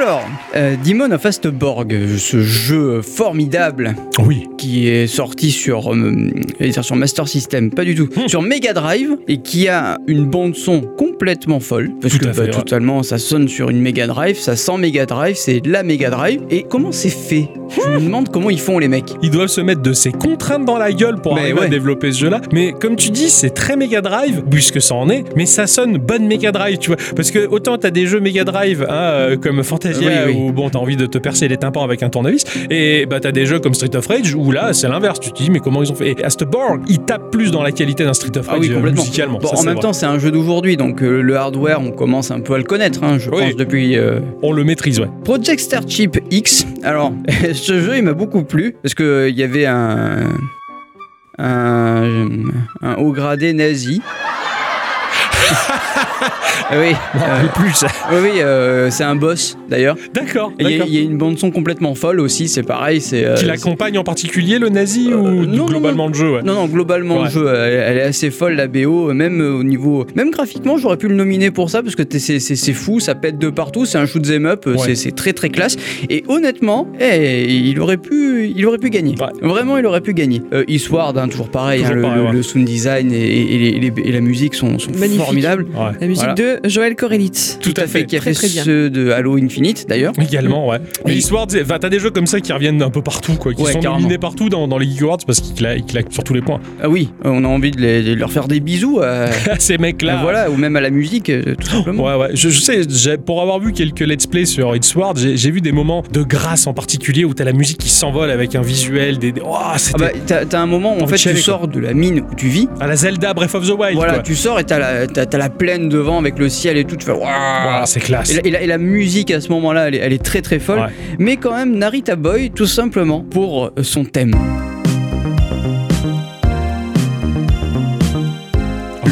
Alors, euh, Demon of Astborg, ce jeu formidable Oui. qui est sorti sur, euh, sur Master System, pas du tout, Hmm. sur Mega Drive et qui a une bande son complètement folle parce Tout que à fait, bah, totalement ça sonne sur une Mega Drive, ça sent Mega Drive, c'est de la Mega Drive. Et comment c'est fait? Je me demande comment ils font les mecs. Ils doivent se mettre de ces contraintes dans la gueule pour Mais arriver à ouais. développer ce jeu-là. Mais comme tu dis, c'est très Mega Drive, puisque ça en est, mais ça sonne bonne Mega Drive, tu vois. Parce que autant t'as des jeux Mega Drive, hein, euh, comme Fantasia, Oui, oui. où bon, t'as envie de te percer les tympans avec un tournevis, et bah t'as des jeux comme Street of Rage, où là, c'est l'inverse. Tu te dis, mais comment ils ont fait? Et Astborg, il tape plus dans la qualité d'un Street of Ah Rage oui, euh, complètement. musicalement. Bon, Ça, en même vrai. temps, c'est un jeu d'aujourd'hui, donc euh, le hardware, on commence un peu à le connaître, hein, je pense, depuis euh, on le maîtrise, ouais. Project Starship X. Alors, ce jeu, il m'a beaucoup plu parce que il y avait un un, un haut gradé nazi. Ah oui, euh, plus, ça. oui, oui, euh, c'est un boss d'ailleurs. D'accord, Il y, a- y une bande son complètement folle aussi, c'est pareil, c'est. euh, Qui l'accompagne en particulier, le nazi, Euh, ou non, non, globalement le jeu, ouais. Non, non, globalement, Ouais. le jeu, elle, elle est assez folle, la BO, même euh, au niveau. Même graphiquement, j'aurais pu le nominer pour ça, parce que t'es- c'est c'est- c'est fou, ça pète de partout, c'est un shoot 'em up, Ouais. c'est- c'est très très classe. Et honnêtement, eh, il, aurait pu, il aurait pu gagner. Ouais. Vraiment, il aurait pu gagner. Euh, Eastward, hein, toujours pareil, Toujours hein, le, pareil, le- ouais. le sound design et, et les- et les- et la musique sont, formidables. La musique Voilà. de Joël Korelitz. Tout à fait, qui a Très, fait très bien. ceux de Halo Infinite d'ailleurs. Également, ouais. Mais l'histoire, enfin, t'as des jeux comme ça qui reviennent d'un peu partout, quoi, qui Ouais, sont carrément. nominés partout dans, dans les Geek Awards parce qu'ils cla- ils claquent sur tous les points. Ah oui, on a envie de, les- de leur faire des bisous, à- Ces mecs-là. voilà, ou même à la musique, euh, tout simplement. Ouais, ouais. Je, je sais, pour avoir vu quelques let's play sur It's j'ai vu des moments de grâce en particulier où t'as la musique qui s'envole avec un visuel, des. des- Oh, Ah bah, t'as t'as un moment où en fait tu sors de la mine où tu vis. à la Zelda Breath of the Wild. Voilà, quoi. tu sors et t'as la, t'as- t'as la plaine devant avec le ciel et tout. Tu fais waouh c'est classe. et, la, et la- et la musique à ce moment-là, elle, est- elle est très très folle. Ouais. Mais quand même, Narita Boy, tout simplement pour son thème.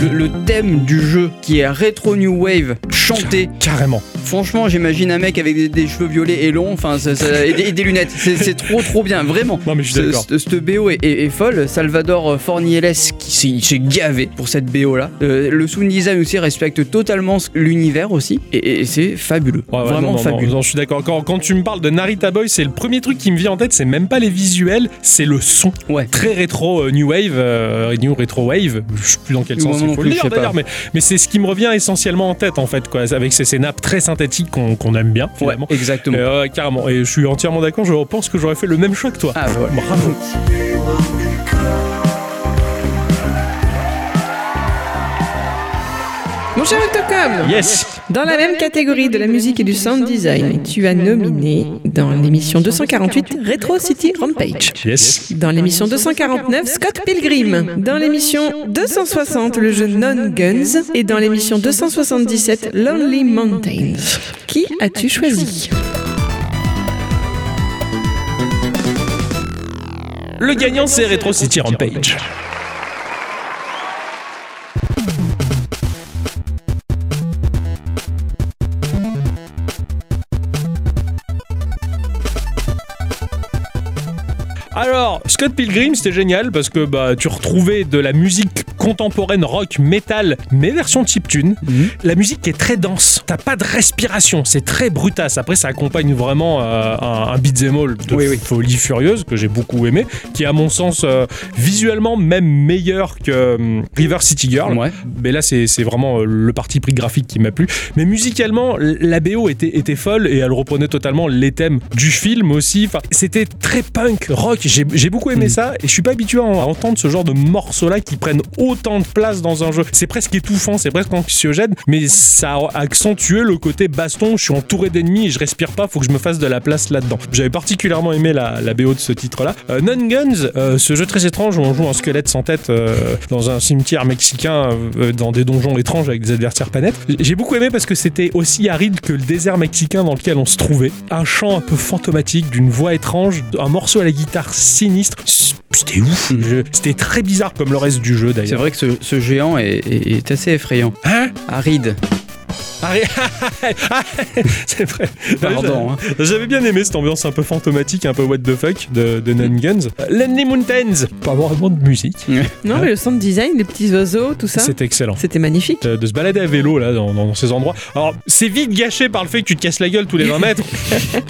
Le, le thème du jeu qui est rétro new wave chanté. Carrément. Franchement, j'imagine un mec avec des, des cheveux violets et longs, enfin, et, des, et des lunettes. C'est trop trop bien, vraiment. Non, mais je suis d'accord. ce- Cette BO est, est- est folle. Salvador Fornieles qui s'est- gavé pour cette BO là. Euh, le sound design aussi respecte totalement l'univers aussi. Et, et c'est fabuleux. Ouais, ouais, Vraiment non, non, fabuleux. non, je suis d'accord. Quand, quand tu me parles de Narita Boy, c'est le premier truc qui me vient en tête. C'est même pas les visuels, c'est le son. Ouais. Très rétro euh, new wave, euh, new retro wave. Je sais plus dans quel sens non il faut plus, le je dire sais pas. d'ailleurs, mais, mais c'est ce qui me revient essentiellement en tête en fait, quoi, avec ces, ces nappes très synthétiques qu'on qu'on aime bien Ouais, finalement. exactement. Euh, carrément. Et je suis entièrement d'accord. Je pense que j'aurais fait le même choix que toi. Ah, voilà. Bravo. Yes. dans la même catégorie de la musique et du sound design, tu as nominé dans l'émission 248 Retro City Rampage. Yes. Dans l'émission 249, Scott Pilgrim. Dans l'émission 260, le jeu Non Guns. Et dans l'émission 277, Lonely Mountains. Qui as-tu choisi? Le gagnant, c'est Retro City Rampage. Scott Pilgrim, c'était génial parce que bah, tu retrouvais de la musique contemporaine rock metal, mais version chiptune. La musique est très dense. T'as pas de respiration. C'est très brutasse. Après, ça accompagne vraiment euh, un, un beat'em all de Oui, oui. folie furieuse que j'ai beaucoup aimé, qui est à mon sens euh, visuellement même meilleur que euh, River City Girl. Ouais. Mais là, c'est vraiment euh, le parti pris graphique qui m'a plu. Mais musicalement, la BO était, était folle et elle reprenait totalement les thèmes du film aussi. Enfin, c'était très punk, rock. J'ai j'ai beaucoup aimé ça et je suis pas habitué à en- à entendre ce genre de morceaux-là qui prennent autant de place dans un jeu. C'est presque étouffant, c'est presque anxiogène, mais ça a accentué le côté baston. Je suis entouré d'ennemis et je respire pas, faut que je me fasse de la place là-dedans. J'avais particulièrement aimé la, la BO de ce titre-là. Euh, Non Guns, euh, ce jeu très étrange où on joue un squelette sans tête euh, dans un cimetière mexicain, euh, dans des donjons étranges avec des adversaires pas nets. J'ai beaucoup aimé parce que c'était aussi aride que le désert mexicain dans lequel on se trouvait. Un chant un peu fantomatique, d'une voix étrange, un morceau à la guitare sinistre. C'était ouf. C'était très bizarre comme le reste du jeu C'est d'ailleurs. vrai que ce, ce géant est, est- est assez effrayant. Hein? Aride. Arrête. C'est vrai. Pardon. hein. J'avais bien aimé cette ambiance un peu fantomatique, un peu what the fuck de, de Nun Guns. Lonely Mountains, pas vraiment de musique. Non, mais le sound design, les petits oiseaux, tout ça, C'est excellent. c'était magnifique. De se balader à vélo là dans, dans ces endroits. Alors c'est vite gâché par le fait que tu te casses la gueule tous les 20 mètres.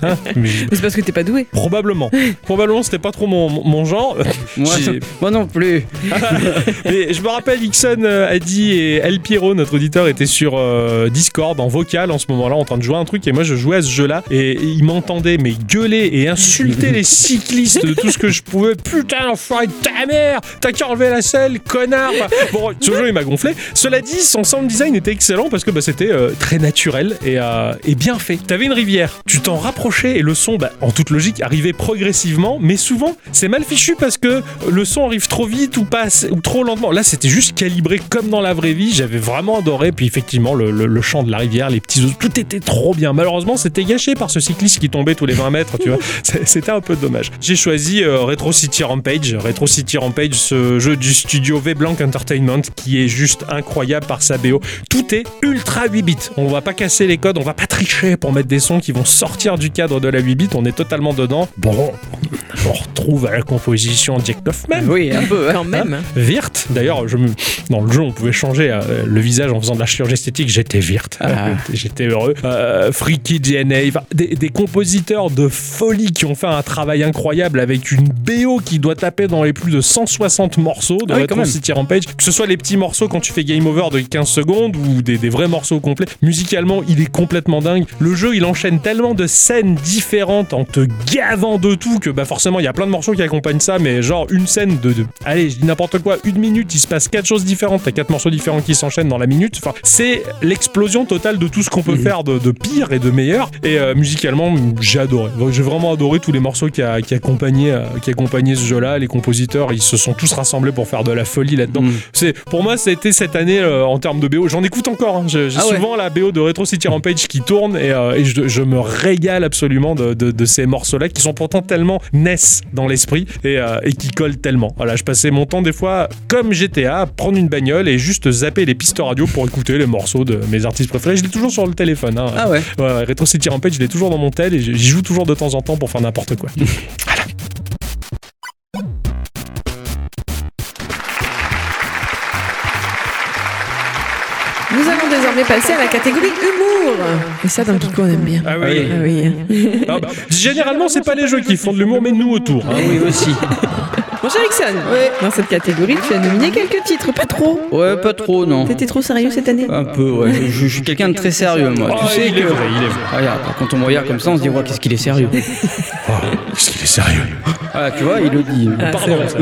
Hein Mais Mais c'est parce que t'es pas doué. probablement. Probablement c'était pas trop mon, mon genre. Moi, non plus. Mais je me rappelle, Ixon euh, a dit et El Piero, notre auditeur, était sur euh, Discord en vocal en ce moment-là en train de jouer à un truc et moi je jouais à ce jeu-là et il m'entendait mais gueuler et insulter les cyclistes de tout ce que je pouvais. Putain, enfoiré de ta mère T'as qu'à enlever la selle, connard Bon, ce jeu il m'a gonflé. Cela dit, son sound design était excellent parce que bah, c'était euh, très naturel et, euh, et bien fait. T'avais une rivière, tu t'en rapprochais et le son, bah, en toute logique, arrivait progressivement, mais souvent c'est mal fichu parce que le son arrive trop vite ou pas ou trop lentement. Là, c'était juste calibré comme dans la vraie vie. J'avais vraiment adoré. Puis effectivement, le, le- le chant de la rivière, les petits oiseaux, tout était trop bien. Malheureusement, c'était gâché par ce cycliste qui tombait tous les 20 mètres. Tu vois, c'était un peu dommage. J'ai choisi euh, Retro City Rampage. Retro City Rampage, ce jeu du studio V-Blanc Entertainment qui est juste incroyable par sa BO. Tout est ultra 8 bits. On va pas casser les codes, on va pas tricher pour mettre des sons qui vont sortir du cadre de la 8 bits. On est totalement dedans. Bon, on retrouve à la composition Jack Kaufman. Oui, un peu. hein. Quand même. Virte, d'ailleurs, je me... dans le jeu, on pouvait changer euh, le visage en faisant de la chirurgie esthétique. J'étais Virte, Ah. j'étais heureux. Euh, Freaky DNA, des, des compositeurs de folie qui ont fait un travail incroyable avec une BO qui doit taper dans les plus de 160 morceaux de Ah oui, Retro. City Rampage. Que ce soit les petits morceaux quand tu fais game over de 15 secondes ou des, des vrais morceaux complets. Musicalement, il est complètement dingue. Le jeu, il enchaîne tellement de scènes différentes en te gavant de tout que bah forcément, il y a plein de morceaux qui accompagnent ça, mais genre une scène de, de- allez, je dis n'importe quoi, une minute, il se passe quatre choses différentes, t'as quatre morceaux différents qui s'enchaînent dans la minute. Enfin, c'est l'explosion totale de tout ce qu'on peut faire de, de pire et de meilleur. Et euh, musicalement, j'ai adoré. J'ai vraiment adoré tous les morceaux qui, a- qui accompagnaient, euh, qui accompagnaient ce jeu-là. Les compositeurs, ils se sont tous rassemblés pour faire de la folie là-dedans. Mm. C'est pour moi, ça a été cette année euh, en termes de BO. J'en écoute encore. hein. J'ai Ah ouais. souvent la BO de Retro City Rampage qui tourne et, euh, et je, je me régale absolument de, de- de ces morceaux-là qui sont pourtant tellement NES dans l'esprit et, et qui collent tellement. Voilà, je passais mon temps des fois comme GTA à prendre une bagnole et juste zapper les pistes radio pour écouter les morceaux de mes artistes préférés. Je l'ai toujours sur le téléphone. hein. Ah ouais. Ouais, ouais, Retro City Rampage, je l'ai toujours dans mon tel et j'y joue toujours de temps en temps pour faire n'importe quoi. Nous allons désormais passer à la catégorie humour. Et ça, dans Kiko, on aime bien. Ah oui. Ah oui. Ah bah, généralement, c'est pas les jeux qui font de l'humour, mais nous autour. hein. Oui, aussi. Mon cher Ixon, dans cette catégorie, tu as nominé quelques titres, pas trop. Ouais, pas trop, non. T'étais trop sérieux cette année Un peu, ouais. Je, je suis quelqu'un de très sérieux, moi. Ah, tu sais il que. est vrai, il est vrai. Ah, regarde, quand on me regarde comme ça, on se dit, ouais, qu'est-ce qu'il est sérieux. Oh, Est-ce qu'il est sérieux Ah, tu vois, il le dit. Pardon. ça.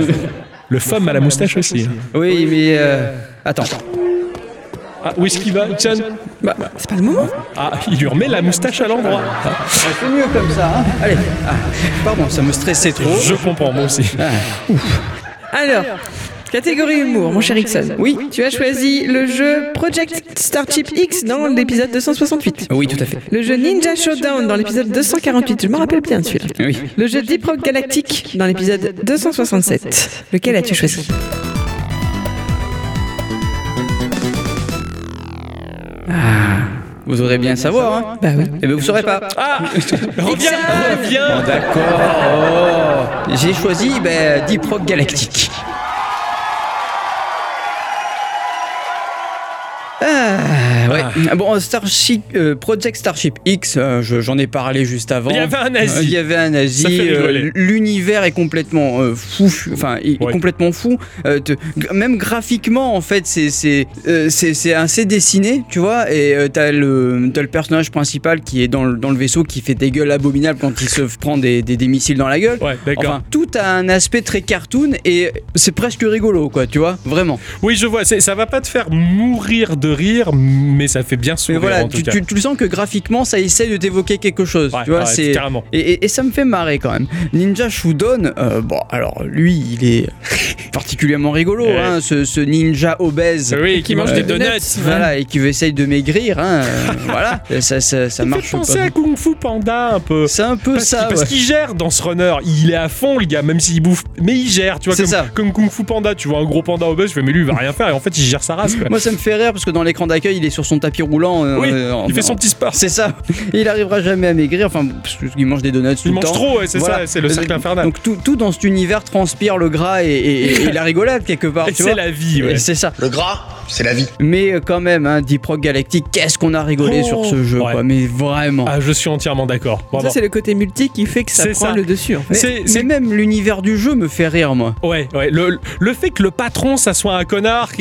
Le femme à la moustache aussi. hein. Oui, mais. euh, Attends. Ah, où est-ce qu'il va, Ixon Bah, c'est pas le moment. Ah, il lui remet la moustache à l'endroit. Ah, C'est mieux comme ça, hein. Allez. Ah, pardon, ça me stressait trop. Je comprends, moi aussi. Alors, catégorie humour, mon cher Ixon. Oui. Tu as choisi le jeu Project Starship X dans l'épisode 268. Oui, tout à fait. Le jeu Ninja Showdown dans l'épisode 248. Je me rappelle bien de celui-là. Oui. Le jeu Deep Rock Galactic dans l'épisode 267. Lequel as-tu choisi? Vous aurez bien savoir, savoir hein. Bah oui. Eh ben, Et bien vous saurez pas. Ah Reviens Reviens D'accord. Oh. J'ai choisi ben, Deep Rock Galactique. Ah ouais. Bon, Starship, euh, Project Starship X, euh, je- j'en ai parlé juste avant. Il y avait un Euh, nazi. Il y avait un nazi. Ça fait euh, rigoler. L'univers est complètement euh, fou. Enfin, il est Ouais. complètement fou. Euh, te- g- même graphiquement, en fait, c'est c'est euh, c'est c'est assez dessiné, tu vois. Et euh, t'as le t'as le personnage principal qui est dans le, dans le vaisseau qui fait des gueules abominables quand il se prend des, des, des missiles dans la gueule. Ouais, d'accord. Enfin, tout a un aspect très cartoon et c'est presque rigolo, quoi, tu vois, vraiment. Oui, je vois. c'est- Ça va pas te faire mourir de rire, mais ça fait bien Mais sourire voilà, en tout tu, cas. tu, tu le sens que graphiquement, ça essaie de t'évoquer quelque chose, Ouais, tu vois, ouais, c'est carrément. Et, et- et ça me fait marrer quand même. Ninja Shudon, euh, bon, alors lui, il est particulièrement rigolo, Ouais. hein, ce, ce ninja obèse. Oui, qui mange des des donuts. Voilà, et qui veut essayer de maigrir, hein, euh, voilà, ça, ça, ça Il marche fait penser pas. à Kung Fu Panda un peu. C'est un peu Parce ça, parce qu'il gère dans ce runner, il est à fond le gars, même s'il bouffe, mais il gère, tu vois, C'est comme, ça. comme Kung Fu Panda, tu vois un gros panda obèse, je fais mais lui il va rien faire et en fait il gère sa race quoi. Moi, ça me fait rire parce que dans l'écran d'accueil, il est sur son tapis roulant. euh, oui, euh, il fait son petit sport. C'est ça. Et il arrivera jamais à maigrir, enfin, parce qu'il mange des donuts tout Il le mange temps. trop, ouais, c'est Voilà. ça, c'est le cercle infernal. Donc tout, tout dans cet univers transpire le gras et, et- et la rigolade quelque part. et c'est la vie, ouais. C'est ça. Le gras, c'est la vie. Mais euh, quand même, hein, Deep Rock Galactic, qu'est-ce qu'on a rigolé Oh, sur ce jeu, ouais. quoi. Mais vraiment. Ah, je suis entièrement d'accord. Ça, c'est le côté multi qui fait que ça prend ça. le dessus. En fait. mais, c'est- même l'univers du jeu me fait rire, moi. Ouais, ouais. Le, le fait que le patron, ça soit un connard,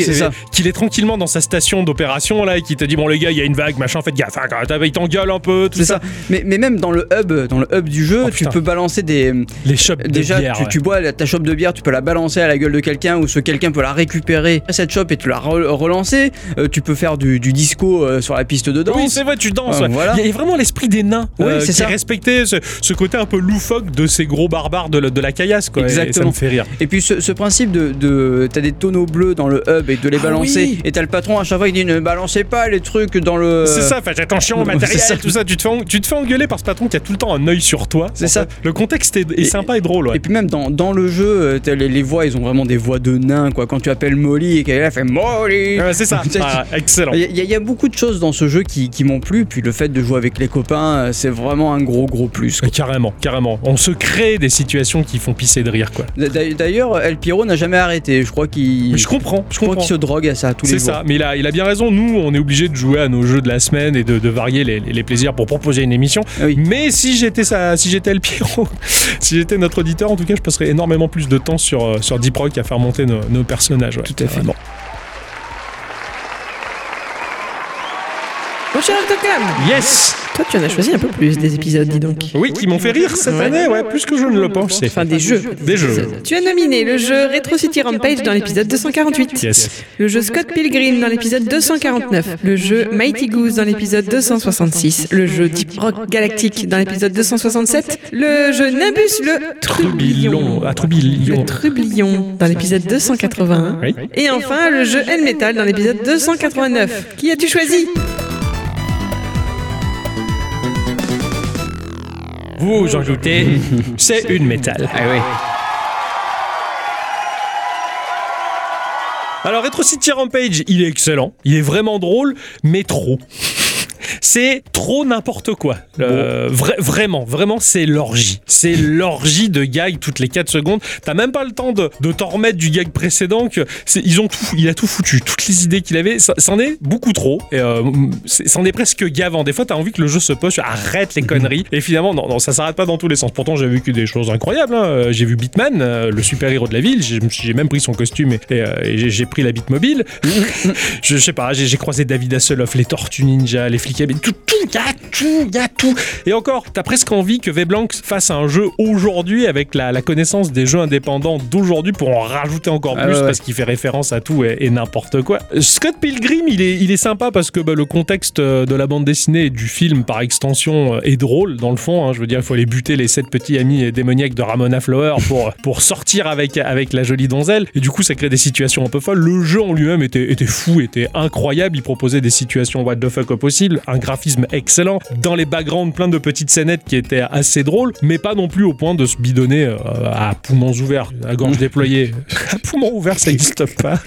qu'il est tranquillement dans sa station d'opération là et qui te dit bon les gars, il y a une vague, machin, faites gaffe, hein, il t'engueule un peu, tout C'est ça. ça. Mais, mais même dans le hub, dans le hub du jeu, Oh, tu peux balancer des. Les shops de Déjà, bière, tu, ouais. tu bois ta chope de bière, tu peux la balancer à la gueule de quelqu'un ou ce quelqu'un peut la récupérer cette chope et tu la re- relancer. Euh, tu peux faire du, du disco euh, sur la piste de danse. Oui, c'est vrai, tu danses. Euh, ouais. voilà. Il y a vraiment l'esprit des nains Oui, euh, c'est qui ça. respecté, ce, ce côté un peu loufoque de ces gros barbares de, la- de la caillasse. Quoi, Et ça Exactement. me fait rire. Et puis ce, ce principe de, de t'as des tonneaux bleus dans le hub et de les Ah balancer oui. et t'as le patron à chaque fois il dit ne balancez pas les trucs dans le C'est ça, faites attention au matériel, c'est ça. tout ça. Tu te, fais, tu te fais engueuler par ce patron qui a tout le temps un œil sur toi. C'est ça. fait, Le contexte est, est Et- sympa et drôle. Ouais. Et puis même dans, dans le jeu, euh, les, les voix, ils ont vraiment des voix de nains, quoi. Quand tu appelles Molly et qu'elle fait Molly Ouais, c'est ça. Ah, excellent. Il y, a- il y a beaucoup de choses dans ce jeu qui, qui m'ont plu, puis le fait de jouer avec les copains, euh, c'est vraiment un gros gros plus. quoi. Carrément, carrément. On se crée des situations qui font pisser de rire, quoi. D'a- D'ailleurs, El Piro n'a jamais arrêté. Je crois qu'il je comprends, je je crois qu'il se drogue à ça tous les C'est jours. ça, mais il a, il a bien raison. Nous, on est obligé de jouer à nos jeux de la semaine et de, de varier les, les plaisirs pour proposer une émission. Ah oui. Mais si j'étais ça, si j'étais El Piro, si j'étais notre auditeur, en tout cas, je passerais énormément plus de temps sur, euh, sur Deep Rock à faire monter nos, nos personnages. ouais. Tout à fait. Vraiment. Yes toi tu en as choisi un peu plus des épisodes, dis donc. Oui, qui m'ont fait rire cette Ouais. année, ouais, plus que je ne le pensais. Enfin, des jeux. Des jeux. Tu as nominé le jeu Retro City Rampage dans l'épisode 248. Yes. Le jeu Scott Pilgrim dans l'épisode 249, le jeu Mighty Goose dans l'épisode 266, le jeu Deep Rock Galactic dans l'épisode 267, le jeu Nimbus le Trubillon. Ah, Trubillon. le Trublion dans l'épisode 281, Oui. et enfin le jeu N Metal dans l'épisode 289. Qui as-tu choisi? Vous en doutez, c'est une métal. Ah oui. Alors Retro City Rampage, il est excellent, il est vraiment drôle, mais trop. C'est trop n'importe quoi. Euh, vra- vraiment, vraiment, c'est l'orgie. C'est l'orgie de gags toutes les 4 secondes. T'as même pas le temps de, de t'en remettre du gag précédent. Que ils ont tout, il a tout foutu. Toutes les idées qu'il avait, c'en est beaucoup trop. Et, euh, c'en est presque gavant. Des fois, t'as envie que le jeu se pose, arrête les conneries. Et finalement, non, non, ça s'arrête pas dans tous les sens. Pourtant, j'ai vécu des choses incroyables. hein. Euh, J'ai vu Bitman, euh, le super-héros de la ville. J'ai même pris son costume et, et, et j'ai- pris la Bitmobile. je, je sais pas, j'ai j'ai croisé David Hasselhoff, les Tortues Ninja, les mais tout, tout, y a tout, y a tout. Et encore, t'as presque envie que Veblanc fasse un jeu aujourd'hui avec la, la connaissance des jeux indépendants d'aujourd'hui pour en rajouter encore Ah plus ouais. parce qu'il fait référence à tout et, et n'importe quoi. Scott Pilgrim, il est, il est sympa parce que bah, le contexte euh, de la bande dessinée et du film par extension euh, est drôle dans le fond. hein. Je veux dire, il faut aller buter les sept petits amis démoniaques de Ramona Flower pour, pour sortir avec, avec la jolie donzelle. Et du coup, ça crée des situations un peu folles. Le jeu en lui-même était, était fou, était incroyable. Il proposait des situations what the fuck au possible, un graphisme excellent, dans les backgrounds plein de petites scénettes qui étaient assez drôles, mais pas non plus au point de se bidonner euh, à poumons ouverts, à gorge déployée. à poumons ouverts, ça n'existe pas.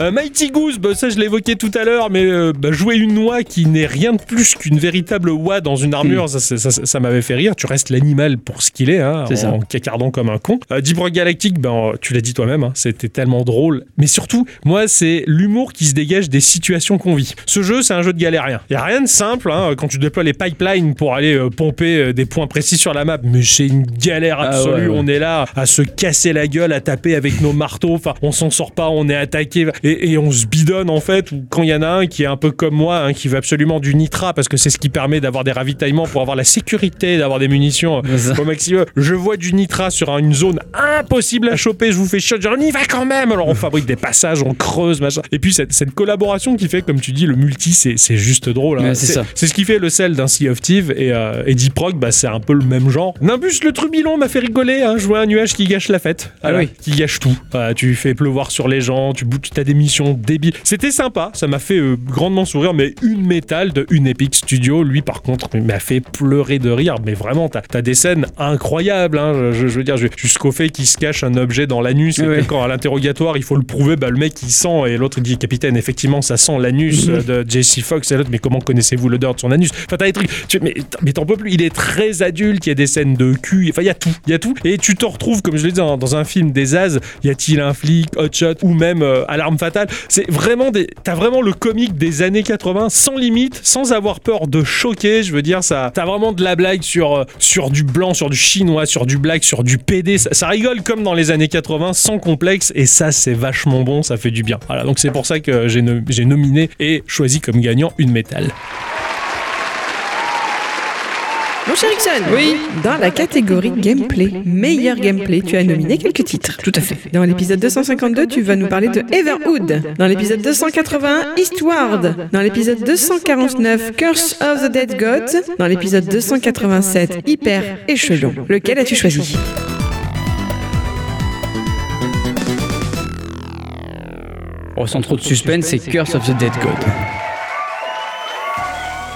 Euh, Mighty Goose, bah, ça je l'évoquais tout à l'heure, mais euh, bah, jouer une noix qui n'est rien de plus qu'une véritable oie dans une armure, ça, ça, ça- ça m'avait fait rire. Tu restes l'animal pour ce qu'il est, hein, en cacardant comme un con. Euh, Deep Rock Galactic, ben, euh, tu l'as dit toi-même, hein, c'était tellement drôle. Mais surtout, moi, c'est l'humour qui se dégage des situations qu'on vit. Ce jeu, c'est un jeu de galérien. Il y a rien de simple hein, quand tu déploies les pipelines pour aller euh, pomper des points précis sur la map, mais c'est une galère Ah absolue. ouais, ouais. On est là à se casser la gueule, à taper avec nos marteaux. Enfin, on s'en sort pas, on est attaqué et, et on se bidonne en fait. Ou quand il y en a un qui est un peu comme moi, hein, qui veut absolument du nitra parce que c'est ce qui permet d'avoir des ravitaillements pour avoir la sécurité, d'avoir des munitions au maximum. Je vois du nitra sur une zone impossible à choper. Je vous fais chier. Je dis, on y va quand même. Alors on fabrique des passages, on creuse, machin. Et puis cette, cette collaboration qui fait, comme tu dis, le multi, c'est juste drôle. hein. C'est ce qui fait le sel d'un Sea of Thieves et, euh, et Deep Rock, bah, c'est un peu le même genre. Nimbus le trubilon m'a fait rigoler, hein, jouer un nuage qui gâche la fête. Ah oui. Qui gâche tout. Voilà, tu fais pleuvoir sur les gens, tu t'as des missions débiles. C'était sympa, ça m'a fait euh, grandement sourire, mais une métal de une Epic Studio, lui par contre, m'a fait pleurer de rire. Mais vraiment, t'as as des scènes incroyables. hein. Je, veux dire, jusqu'au fait qu'il se cache un objet dans l'anus et Ouais. quand à l'interrogatoire, il faut le prouver, bah, le mec il sent et l'autre il dit capitaine, effectivement, ça sent l'anus de JC Fox et l'autre, mais comment connaissez-vous l'odeur de son anus? Enfin, t'as des trucs, tu- mais, mais t'en peux plus. Il est très adulte, il y a des scènes de cul, enfin, il y a tout, il y a tout. Et tu te retrouves, comme je l'ai dit, dans, dans un film des As, y a-t-il un flic, hot shot ou même euh, alarme fatale C'est vraiment t'as vraiment le comique des années 80 sans limite, sans avoir peur de choquer. Je veux dire, ça, t'as vraiment de la blague sur, euh, du blanc, sur du chinois, sur du black, sur du PD. Ça, rigole comme dans les années 80, sans complexe. Et ça, c'est vachement bon, ça fait du bien. Voilà, donc c'est pour ça que j'ai nominé et choisi comme gagnant une métal. Mon cher Ixon, Oui. dans la catégorie gameplay, meilleur gameplay, tu as nominé quelques titres. Tout à fait. Dans l'épisode 252, tu vas nous parler de Everwood. Dans l'épisode 281, Eastward. Dans l'épisode 249, Curse of the Dead Gods. Dans l'épisode 287, Hyper Échelon. Lequel as-tu choisi? Oh, sans trop de suspense, c'est Curse of the Dead God.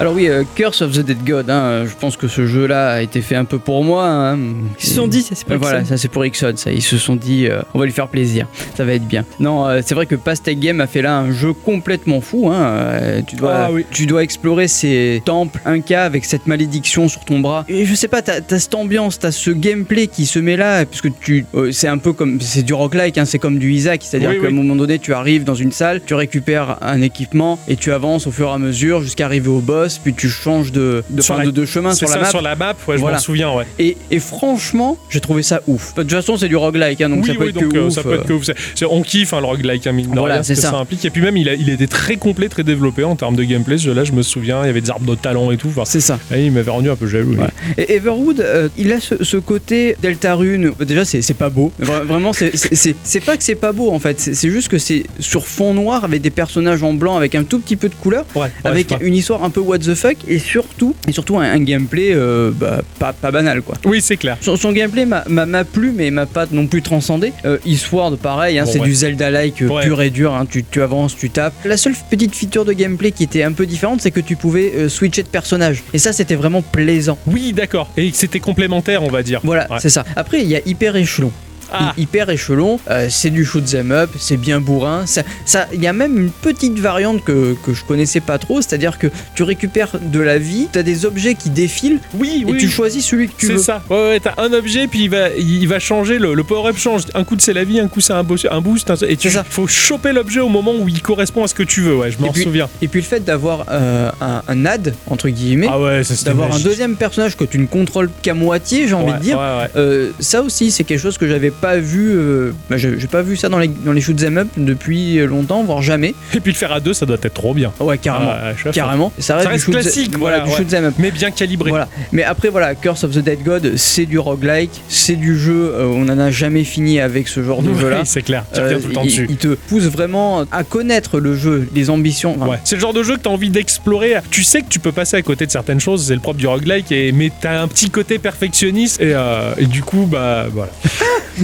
Alors oui, euh, Curse of the Dead God, hein, euh, je pense que ce jeu-là a été fait un peu pour moi. hein. Ils se sont dit, ça c'est pas Euh, Voilà, ça c'est pour Ixon, ça. Ils se sont dit, euh, on va lui faire plaisir, ça va être bien. Non, euh, c'est vrai que Pastec Game a fait là un jeu complètement fou. Hein. tu, dois, Ah oui. tu dois explorer ces temples Inca avec cette malédiction sur ton bras. Et je sais pas, t'as as cette ambiance, t'as ce gameplay qui se met là, puisque tu, euh, c'est un peu comme, c'est du hein, c'est comme du Isaac, c'est-à-dire Oui, qu'à oui. un moment donné, tu arrives dans une salle, tu récupères un équipement et tu avances au fur et à mesure jusqu'à arriver au boss, puis tu changes de, de, Sur enfin, la- de, de chemin sur la ça, map. sur la map, ouais, je Voilà. m'en souviens, ouais. Et, et franchement, j'ai trouvé ça ouf. De toute façon, c'est du roguelike, hein, donc oui, ça peut oui, donc euh, ouf. ça peut être que ouf. C'est- c'est- on kiffe hein, le roguelike, hein, mine Voilà, c'est ça. ça. implique. Et puis même, il, a, il était très complet, très développé en termes de gameplay. Ce jeu-là, je me souviens, il y avait des arbres de talent et tout. Enfin, C'est ça. et il m'avait rendu un peu jaloux. lui. Ouais. Et Everwood, euh, il a ce, ce côté Deltarune. Déjà, c'est pas beau. Vra- Vraiment, c'est- pas que c'est pas beau en fait. C'est juste que c'est sur fond noir avec des personnages en blanc avec un tout petit peu de couleur, Ouais, avec une histoire un peu what the fuck et surtout, et surtout un, un gameplay euh, bah, pas, pas banal quoi. Oui, c'est clair. Son, son gameplay m'a- plu, mais m'a pas non plus transcendé. Euh, Eastward, pareil, hein, Bon, c'est ouais. du Zelda-like euh, Ouais. pur et dur. hein, tu, tu avances, tu tapes. La seule petite feature de gameplay qui était un peu différente, c'est que tu pouvais euh, switcher de personnage. Et ça, c'était vraiment plaisant. Oui, d'accord. Et c'était complémentaire, on va dire. Voilà, Ouais. c'est ça. Après, il y a Hyper Échelon. Ah. Hy- Hyper échelon, euh, c'est du shoot 'em up, c'est bien bourrin. Ça, ça, il y a même une petite variante que, que je connaissais pas trop, c'est-à-dire que tu récupères de la vie, tu as des objets qui défilent Oui, et oui. tu choisis celui que tu C'est veux. ça. Ouais, ouais, t'as un objet, puis il va, il va changer, le, le power-up change. Un coup, c'est la vie, un coup, c'est un, un boost. un- et tu C'est ça. faut choper l'objet au moment où il correspond à ce que tu veux. Ouais, je m'en souviens. Et puis le fait d'avoir euh, un, un ad entre guillemets, Ah ouais, d'avoir un deuxième personnage que tu ne contrôles qu'à moitié, j'ai envie de dire. ouais. Euh, ça aussi, c'est quelque chose que j'avais pas vu. euh, bah, j'ai j'ai pas vu ça dans les, dans les shoot 'em up depuis longtemps, voire jamais. Et puis le faire à deux, ça doit être trop bien. Ouais, carrément. Ah, je suis à fond. carrément. Ça reste, Ça reste du shoot- classique, voilà, voilà, du ouais. shoot 'em up. Mais bien calibré. Voilà. Mais après, voilà, Curse of the Dead God, c'est du roguelike, c'est du jeu, euh, on en a jamais fini avec ce genre de Oui, jeu-là. c'est clair. Tu Euh, reviens tout le temps il, dessus. il te pousse vraiment à connaître le jeu, les ambitions. enfin, Ouais. C'est le genre de jeu que tu as envie d'explorer. Tu sais que tu peux passer à côté de certaines choses, c'est le propre du roguelike, et, mais tu as un petit côté perfectionniste, et, euh, et du coup, bah voilà.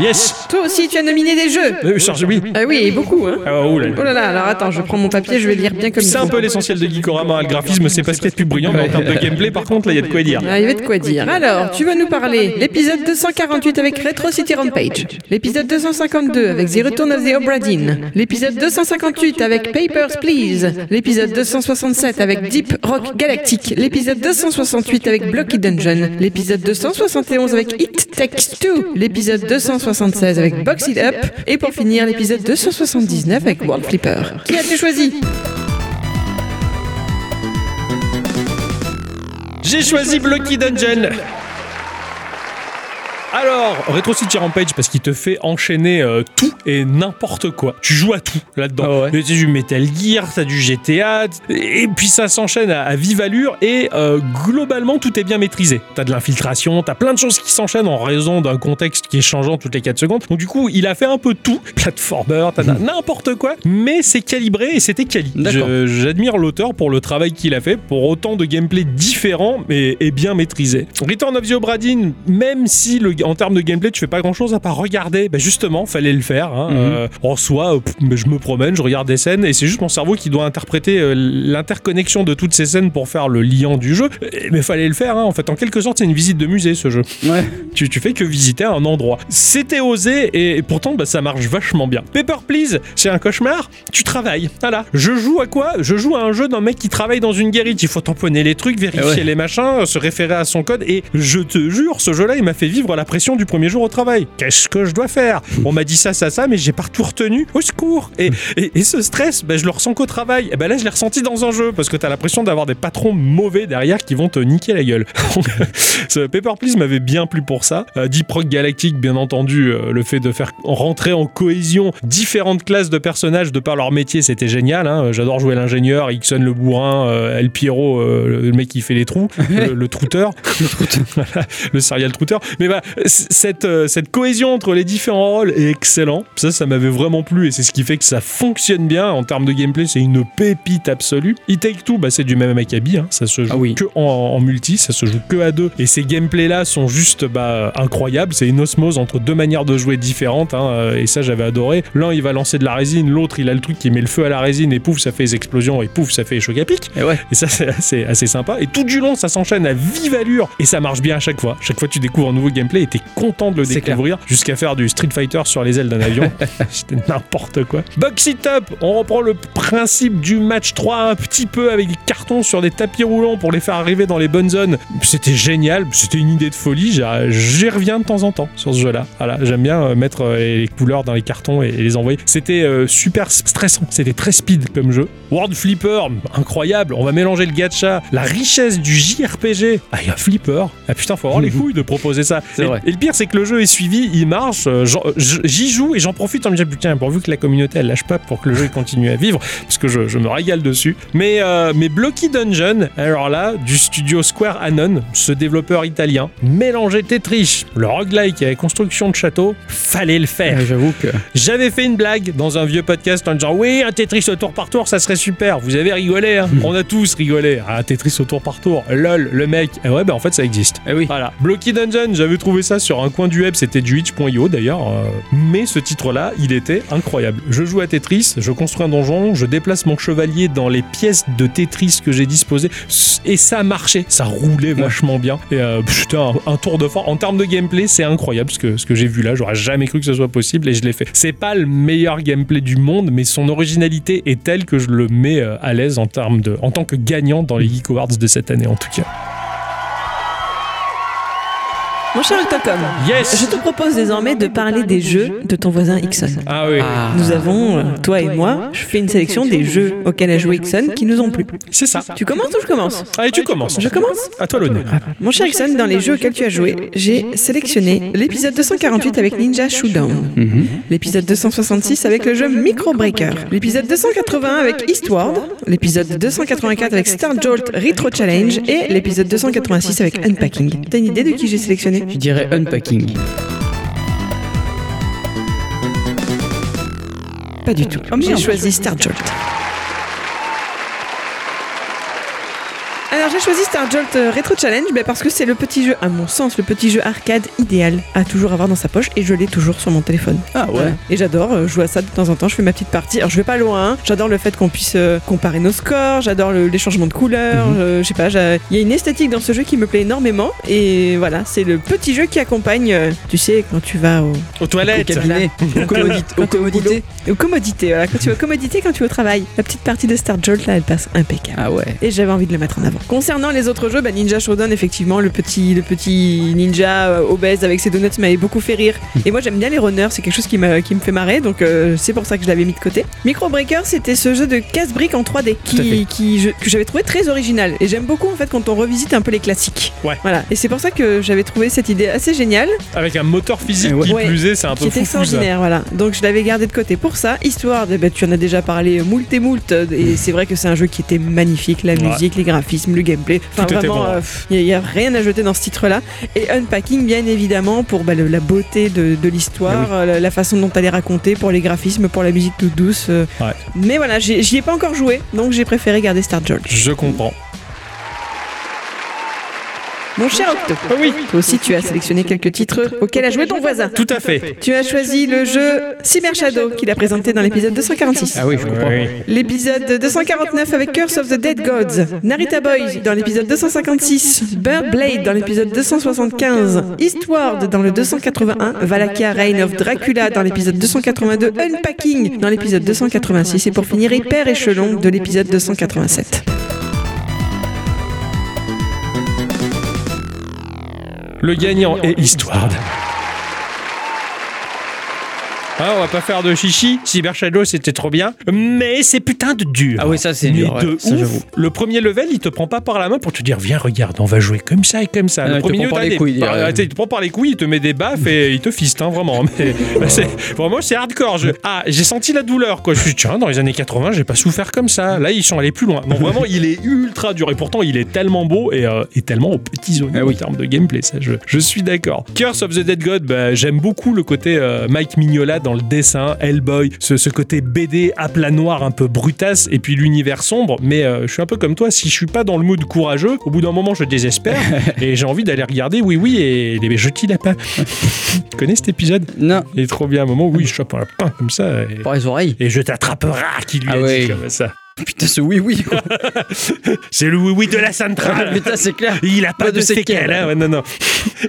Yes Toi aussi, tu as nominé des jeux euh, Charge, oui. Ah oui, beaucoup, hein Ah, oh là là. Oh là là, alors attends, je prends mon papier, je vais lire bien comme il C'est un peu l'essentiel de Geekorama. Le graphisme, c'est pas ce qu'il y a de plus brillant, mais en termes de gameplay, par contre, là, il y a de quoi dire. Ah, il y avait de quoi dire. Alors, tu vas nous parler l'épisode 248 avec Retro City Rampage, l'épisode 252 avec The Return of the Obra Dinn, l'épisode 258 avec Papers, Please, l'épisode 267 avec Deep Rock Galactic, l'épisode 268 avec Blocky Dungeon, l'épisode 271 avec It Takes Two, l'épisode 276 avec Box It Up, et pour finir, l'épisode 279 avec World Flipper. Qui as-tu choisi? J'ai choisi Blocky Dungeon. Alors, Retro City Rampage, parce qu'il te fait enchaîner euh, tout et n'importe quoi. Tu joues à tout là-dedans. Ah ouais. Tu as du Metal Gear, t'as du GTA, et puis ça s'enchaîne à, à vive allure, et euh, globalement, tout est bien maîtrisé. T'as de l'infiltration, t'as plein de choses qui s'enchaînent en raison d'un contexte qui est changeant toutes les 4 secondes. Donc du coup, il a fait un peu tout. Platformer, t'as n'importe quoi, mais c'est calibré et c'était quali. J'admire l'auteur pour le travail qu'il a fait, pour autant de gameplay différents mais et bien maîtrisé. Return of the Obra Dinn, même si le, en termes de gameplay tu fais pas grand chose à part regarder, bah justement fallait le faire. hein. Mhm. Euh, en soi, euh, pff, je me promène, je regarde des scènes et c'est juste mon cerveau qui doit interpréter euh, l'interconnexion de toutes ces scènes pour faire le liant du jeu. Mais fallait le faire. hein. En fait, en quelque sorte, c'est une visite de musée ce jeu Ouais. tu, tu fais que visiter un endroit. C'était osé et, et pourtant bah, ça marche vachement bien. Paper Please, c'est un cauchemar, tu travailles. Voilà. Je joue à quoi? Je joue à un jeu d'un mec qui travaille dans une guérite. Il faut tamponner les trucs, vérifier Eh ouais. les machins, se référer à son code et je te jure, ce jeu-là, il m'a fait vivre la pression du premier jour au travail. Qu'est-ce que je dois faire? On m'a dit ça, ça, ça, mais j'ai pas tout retenu. Au secours et, et, et ce stress, bah, je le ressens qu'au travail. Et ben là, je l'ai ressenti dans un jeu parce que t'as l'impression d'avoir des patrons mauvais derrière qui vont te niquer la gueule. Ce Paper Please m'avait bien plu pour ça. Euh, Deep Rock Galactic, bien entendu, euh, le fait de faire rentrer en cohésion différentes classes de personnages de par leur métier, c'était génial. hein. J'adore jouer l'ingénieur, Ixon le bourrin, euh, El Piero, euh, le mec qui fait les trous, le, le trouteur, le serial trouteur. Mais bah, cette, euh, cette cohésion entre les différents rôles est excellent. Ça, ça m'avait vraiment plu et c'est ce qui fait que ça fonctionne bien. En termes de gameplay, c'est une pépite absolue. It Take Two, bah, c'est du même Akabi. Hein. Ça se joue Ah oui. que en, en multi, ça se joue que à deux. Et ces gameplays-là sont juste bah, incroyables. C'est une osmose entre deux manières de jouer différentes. hein, euh, Et ça, j'avais adoré. L'un, il va lancer de la résine. L'autre, il a le truc qui met le feu à la résine et pouf, ça fait des explosions et pouf, ça fait des chocs à pic. Et ouais. Et ça, c'est assez, assez sympa. Et tout du long, ça s'enchaîne à vive allure. Et ça marche bien à chaque fois. Chaque fois, tu découvres un nouveau gameplay et t'es content de le découvrir. Jusqu'à faire du Street Fighter sur les ailes d'un avion. C'était n'importe quoi. Box It Up, on reprend le principe du match 3 un petit peu avec des cartons sur des tapis roulants pour les faire arriver dans les bonnes zones. C'était génial. C'était une idée de folie. J'y- reviens de temps en temps sur ce jeu-là. Voilà, j'aime bien euh, mettre euh, les couleurs dans les cartons et, les envoyer. C'était euh, super stressant. C'était très speed comme jeu. World Flipper, incroyable. On va mélanger le gacha, la richesse du JRPG. Ah, il y a Flipper. Ah putain, faut avoir les couilles de proposer ça. C'est Et- et le pire, c'est que le jeu est suivi, il marche, euh, j- j'y joue et j'en profite en me disant putain, pourvu que la communauté elle lâche pas pour que le jeu continue à vivre, parce que je, je me régale dessus. Mais, euh, mais Blocky Dungeon, alors là, du studio Square Anon, ce développeur italien, mélanger Tetris, le roguelike et la construction de château, fallait le faire. Ouais, J'avoue que. J'avais fait une blague dans un vieux podcast en disant oui, un Tetris au tour par tour, ça serait super. Vous avez rigolé, hein On a tous rigolé. Un Tetris au tour par tour. Lol, le mec. Et ouais, bah en fait, ça existe. Eh oui. Voilà. Blocky Dungeon, j'avais trouvé ça sur un coin du web, c'était du itch.io d'ailleurs. euh, mais ce titre-là, il était incroyable. Je joue à Tetris, je construis un donjon, je déplace mon chevalier dans les pièces de Tetris que j'ai disposées. Et ça marchait, ça roulait vachement bien. Et euh, putain, un, un tour de force. En termes de gameplay, c'est incroyable ce que, ce que j'ai vu là. J'aurais jamais cru que ce soit possible et je l'ai fait. C'est pas le meilleur gameplay du monde, mais son originalité est telle que je le mets euh, à l'aise en termes de, en tant que gagnant dans les Geek Awards de cette année en tout cas. Mon cher Octocom, Yes je te propose désormais de parler des jeux de ton voisin Ixon. Ah oui, Ah. Nous avons, euh, toi et moi, je fais une sélection des jeux auxquels a joué Ixon qui nous ont plu. c'est ça. Tu commences ou je commence? Allez, tu commences. Je commence? À toi l'honneur. Mon cher Ixon, dans les jeux auxquels tu as joué, j'ai sélectionné l'épisode 248 avec Ninja Showdown, Mhm. l'épisode 266 avec le jeu Micro Breaker, l'épisode 280 avec Eastward, l'épisode 284 avec Star Jolt Retro Challenge et l'épisode 286 avec Unpacking. T'as une idée de qui j'ai sélectionné? Je dirais unpacking. Pas du tout. J'ai choisi Star Jolt. Alors j'ai choisi Star Jolt euh, Retro Challenge ben, parce que c'est le petit jeu, à mon sens, le petit jeu arcade idéal à toujours avoir dans sa poche et je l'ai toujours sur mon téléphone. Ah ouais. Voilà. Et j'adore euh, jouer à ça de temps en temps. Je fais ma petite partie. Alors je vais pas loin. hein. J'adore le fait qu'on puisse euh, comparer nos scores. J'adore le- les changements de couleurs. Mhm. euh, je sais pas. Il y a une esthétique dans ce jeu qui me plaît énormément. Et voilà, c'est le petit jeu qui accompagne. euh, tu sais, quand tu vas au, Aux Au toilettes. cabinet, aux commodit- aux commodités. aux commodités. Voilà, quand tu vas aux commodités, quand tu vas au travail. La petite partie de Star Jolt là, elle passe impeccable. Ah ouais. Et j'avais envie de le mettre en avant. Concernant les autres jeux, bah, Ninja Shodown, effectivement, le petit, le petit ninja euh, obèse avec ses donuts m'avait beaucoup fait rire. Et moi, j'aime bien les runners, c'est quelque chose qui, qui me fait marrer, donc euh, c'est pour ça que je l'avais mis de côté. Micro Breaker, c'était ce jeu de casse-briques en 3D Tout à fait. qui, qui, je- que j'avais trouvé très original. Et j'aime beaucoup en fait quand on revisite un peu les classiques. Ouais. Voilà. Et c'est pour ça que j'avais trouvé cette idée assez géniale, Avec un moteur physique ouais. qui Ouais. plus est, c'est un qui peu est fou extraordinaire. Voilà. Donc je l'avais gardé de côté pour ça, histoire de. bah, tu en as déjà parlé moult et moult. Et c'est vrai que c'est un jeu qui était magnifique, la musique, les graphismes, le gameplay. Enfin Tout vraiment, bon, il n'y a, rien à jeter dans ce titre-là. Et Unpacking, bien évidemment, pour bah, le- la beauté de, de l'histoire, euh, la, la façon dont elle est racontée, pour les graphismes, pour la musique toute douce. euh. Ouais. Mais voilà, j'y ai pas encore joué, donc j'ai préféré garder Star Jolt. Je comprends. Mon cher Octo, Ah oui, toi aussi tu as sélectionné quelques titres auxquels a joué ton voisin. tout à fait. Tu as choisi le jeu Cyber Shadow qu'il a présenté dans l'épisode 246. Ah oui, je comprends. Oui. L'épisode 249 avec Curse of the Dead Gods, Narita Boys dans l'épisode 256, Bird Blade dans l'épisode 275, Eastward dans le 281, Valakia Reign of Dracula dans l'épisode 282, Unpacking dans l'épisode 286 et pour finir Hyper Échelon de l'épisode 287. Le gagnant est Eastward. Ah, on va pas faire de chichi. Cyber Shadow, c'était trop bien. Mais c'est putain de dur. Ah oui, ça c'est dur. ouais. de Ça ouf. Le premier level, il te prend pas par la main pour te dire viens regarde, on va jouer comme ça et comme ça. Le il te premier prend par les couilles, bah, il te prend par les couilles, il te met des baffes et il te fiste hein, vraiment. Mais bah, vraiment c'est hardcore. Je- ah, j'ai senti la douleur quoi. Je suis tiens dans les années 80, j'ai pas souffert comme ça. Là, ils sont allés plus loin. Non vraiment, il est ultra dur et pourtant il est tellement beau et, euh, et tellement aux petits oignons Ah oui. en termes de gameplay. Ça, je, je suis d'accord. Curse of the Dead God, bah, j'aime beaucoup le côté euh, Mike Mignola dans le dessin, Hellboy, ce, ce côté BD à plat noir un peu brutasse et puis l'univers sombre. Mais euh, je suis un peu comme toi, si je suis pas dans le mood courageux, au bout d'un moment je désespère et j'ai envie d'aller regarder Oui Oui et les petits lapins. tu connais cet épisode? Non, Il est trop bien, un moment où il chope un pain comme ça et, par les oreilles. et je t'attraperai qui lui Ah a dit comme ça. Putain, ce oui, oui. C'est le oui oui de la centrale. Putain, c'est clair. Il a pas, Pas de, de séquelles. hein. Ouais, non, non.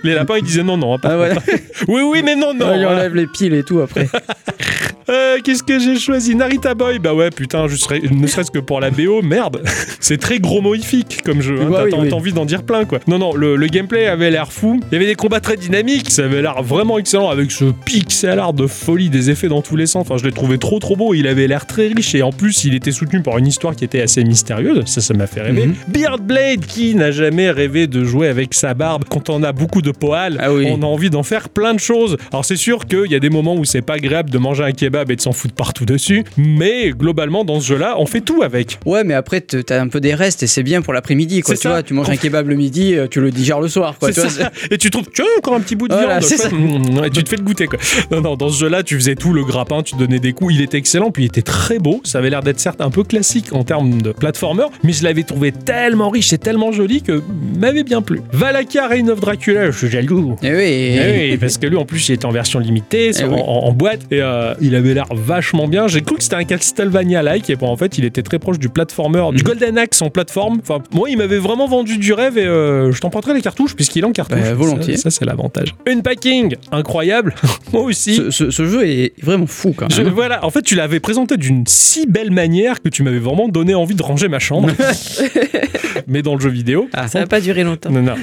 Les lapins, ils disaient non, non. hein, pas- Ah. Oui, oui, mais non, non. Ouais, il enlève les piles et tout après. Euh, Qu'est-ce que j'ai choisi Narita Boy Bah ouais, putain, je serais, ne serait-ce que pour la BO, merde. C'est très gromoifique comme jeu. Hein. Ouais, T'as oui, t'as oui. envie d'en dire plein, quoi. Non, non, le, le gameplay avait l'air fou. Il y avait des combats très dynamiques. Ça avait l'air vraiment excellent avec ce pixel art de folie, des effets dans tous les sens. Enfin, je l'ai trouvé trop, trop beau. Il avait l'air très riche et en plus, il était soutenu par une histoire qui était assez mystérieuse. Ça, ça m'a fait rêver. Mhm. Beard Blade, qui n'a jamais rêvé de jouer avec sa barbe quand on a beaucoup de poils Ah oui. On a envie d'en faire plein de choses. Alors, c'est sûr qu'il y a des moments où c'est pas agréable de manger un kebab et de s'en foutre partout dessus. Mais globalement, dans ce jeu-là, on fait tout avec. Ouais, mais après, t'as un peu des restes et c'est bien pour l'après-midi, quoi. Tu ça. vois, tu manges un kebab le midi, euh, tu le digères le soir, quoi. Tu vois. Et tu trouves, tu as encore un petit bout de Voilà, viande. quoi. ça. Mmh, Et tu te fais le goûter, quoi. Non, non, dans ce jeu-là, tu faisais tout, le grappin, tu donnais des coups. Il était excellent, puis il était très beau. Ça avait l'air d'être certes un peu classique en termes de platformer, mais je l'avais trouvé tellement riche et tellement joli que m'avait bien plu. Valakia Reign of Dracula, je suis jaloux. Eh oui, Eh oui, parce que lui en plus il était en version limitée, Eh en, oui. en- en boîte, et euh, il avait l'air vachement bien. J'ai cru que c'était un Castlevania-like, et bon en fait il était très proche du platformer, du Mhm. Golden Axe en plateforme. Enfin, moi il m'avait vraiment vendu du rêve, et euh, je t'emprunterai les cartouches puisqu'il est en cartouche. Bah, volontiers. Ça, ça, c'est l'avantage. Unpacking, incroyable. moi aussi. ce, ce- ce jeu est vraiment fou quand Je- voilà, en fait, tu l'avais présenté d'une si belle manière que tu m'avais vraiment donné envie de ranger ma chambre. Mais dans le jeu vidéo. Ah, Ça va pas durer longtemps. Non, non.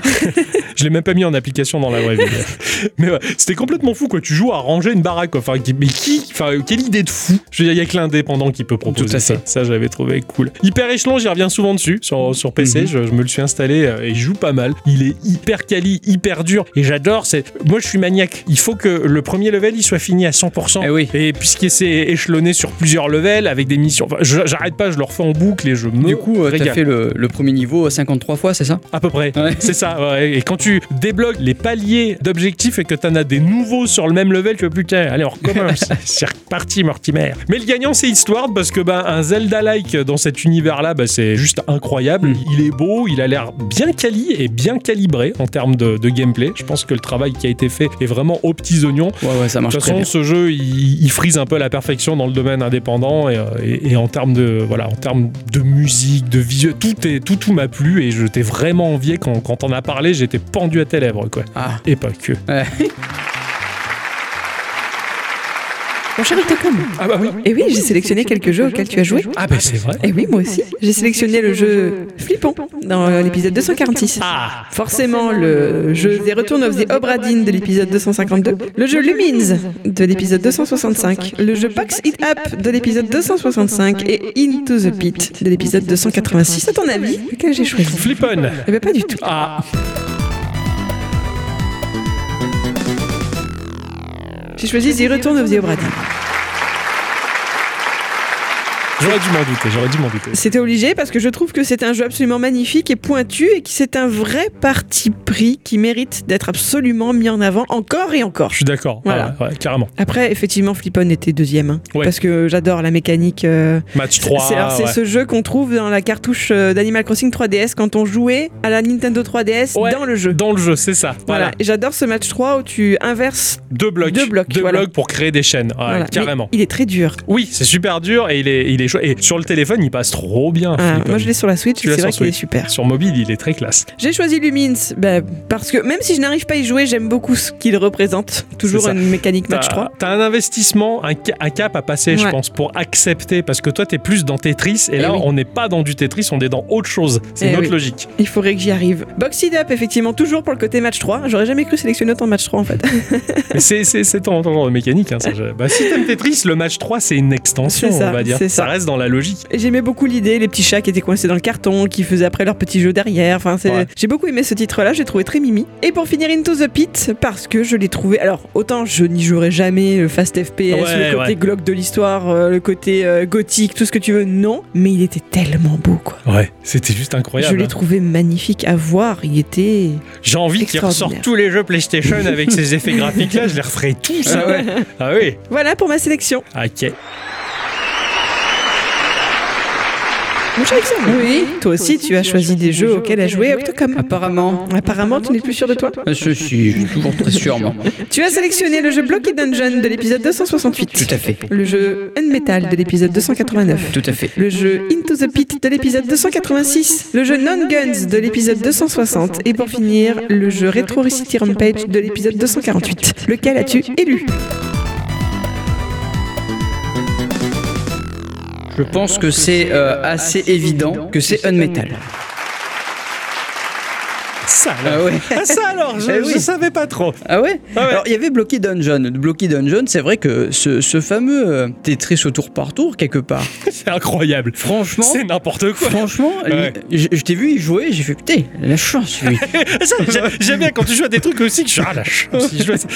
je l'ai même pas mis en application dans la vraie vie. mais ouais, c'était complètement fou, quoi. Tu joues à ranger une baraque, quoi. Enfin, mais qui Enfin, quelle idée de fou Je veux dire, il y a que l'indépendant qui peut proposer Tout à ça. fait. Ça, j'avais trouvé cool. Hyper échelon, j'y reviens souvent dessus. Sur, sur PC, Mhm. je, je me le suis installé euh, et il joue pas mal. Il est hyper quali, hyper dur. Et j'adore. C'est Moi, je suis maniaque. Il faut que le premier level, il soit fini à 100%. Eh oui. Et puisqu'il s'est échelonné sur plusieurs levels avec des missions. Enfin, j'arrête pas, je le refais en boucle et je me Du coup, euh, t'as fait le, le premier niveau 53 fois, c'est ça? À peu. Ouais. C'est ça, ouais. Et quand tu débloques les paliers d'objectifs et que t'en as des nouveaux sur le même level, tu vois, putain, allez, on recommence. reparti, Mortimer. Mais le gagnant, c'est Eastward parce que, bah, un Zelda-like dans cet univers-là, bah, c'est juste incroyable. Mm. Il est beau, il a l'air bien quali et bien calibré en termes de, de gameplay. Je pense que le travail qui a été fait est vraiment aux petits oignons. Ouais, ouais, ça De marche toute très façon, bien. ce jeu, il, il frise un peu à la perfection dans le domaine indépendant et, euh, et- et en termes de voilà, en termes de musique, de visuel, tout est tout tout m'a plu et je t'ai vraiment envié quand quand on a parlé, j'étais pendu à tes lèvres quoi. Ah. Et pas que. Mon cher Octocom. Ah bah oui. Et oui, j'ai sélectionné quelques jeux auxquels tu as joué. Ah bah c'est vrai. Et oui, moi aussi. J'ai sélectionné le jeu Flippon dans l'épisode 246. Ah. Forcément, le jeu The Return of the Obra Dinn de l'épisode 252, le jeu Lumines de l'épisode 265, le jeu Box It Up de l'épisode 265 et Into the Pit de l'épisode 286. À ton avis, lequel j'ai choisi? Flippon. Eh bien, pas du tout. Ah. J'ai choisi The Return of the Obra. J'aurais dû m'en douter, j'aurais dû m'en douter. C'était obligé parce que je trouve que c'est un jeu absolument magnifique et pointu et que c'est un vrai parti pris qui mérite d'être absolument mis en avant encore et encore. Je suis d'accord. Voilà. Ouais, ouais, carrément. Après, effectivement, Flippon était deuxième. hein, Ouais. Parce que j'adore la mécanique. euh, Match 3. c'est ce jeu qu'on trouve dans la cartouche euh, d'Animal Crossing 3DS quand on jouait à la Nintendo 3DS Ouais. dans le jeu. Dans le jeu, c'est ça. Voilà. J'adore ce match 3 où tu inverses. Deux blocs. Deux blocs, Deux voilà. blocs pour créer des chaînes. Carrément. Mais il est très dur. Oui, c'est super dur et il est, il est chouette. Et sur le téléphone, il passe trop bien. Ah, moi, je l'ai sur la Switch. C'est vrai qu'il est super. Sur mobile, il est très classe. J'ai choisi Lumines ben, parce que même si je n'arrive pas à y jouer, j'aime beaucoup ce qu'il représente. Toujours ça. une mécanique match T'as 3. t'as un investissement, un, ca- un cap à passer, je pense, pour accepter. Parce que toi, t'es plus dans Tetris. Et Eh là, oui. on n'est pas dans du Tetris, on est dans autre chose. C'est Eh notre oui. logique. Il faudrait que j'y arrive. Box It Up, effectivement, toujours pour le côté match 3. J'aurais jamais cru sélectionner autant de match 3 en fait. C'est- ton, ton genre de mécanique. Hein, ça, bah, si t'aimes Tetris, le match 3, c'est une extension, ça, on va dire. c'est ça. Reste dans la logique. J'aimais beaucoup l'idée, les petits chats qui étaient coincés dans le carton, qui faisaient après leur petit jeu derrière. Enfin, Ouais. j'ai beaucoup aimé ce titre-là, j'ai trouvé très mimi. Et pour finir, Into the Pit, parce que je l'ai trouvé. Alors, autant je n'y jouerai jamais le fast FPS, Ouais, le côté ouais. glauque de l'histoire, euh, le côté euh, gothique, tout ce que tu veux, non. Mais il était tellement beau, quoi. Ouais, c'était juste je incroyable. l'ai hein. trouvé magnifique à voir. Il était. J'ai envie qu'il ressorte tous les jeux PlayStation avec ces effets graphiques-là. Je les referai tous. Ah ouais. Ah oui. Voilà pour ma sélection. Ok. Mon cher Alexandre, oui. Toi aussi, tu as choisi des jeux auxquels a joué Octocom. Apparemment. Apparemment, tu n'es plus sûr de toi. Je suis je suis toujours très sûr, moi. Tu as sélectionné le jeu Blocky Dungeon de l'épisode 268. Tout à fait. Le jeu Unmetal de l'épisode 289. Tout à fait. Le jeu Into the Pit de l'épisode 286. Le jeu Non Guns de l'épisode 260. Et pour finir, le jeu Retro City Rampage de l'épisode 248. Lequel as-tu élu? Je pense que c'est euh, assez évident que c'est Unmetal. Ça Ah alors. ouais. Ah, ça alors, je, Eh oui. je savais pas trop. Ah ouais, Ah ouais. Alors il y avait Blocky Dungeon. Blocky Dungeon, c'est vrai que ce, ce fameux euh, Tetris au tour par tour quelque part. C'est incroyable. Franchement, C'est n'importe quoi. franchement, Ouais. je, je t'ai vu y jouer, j'ai fait putain, la chance lui. J'aime bien quand tu joues à des trucs aussi que je suis ah la chance.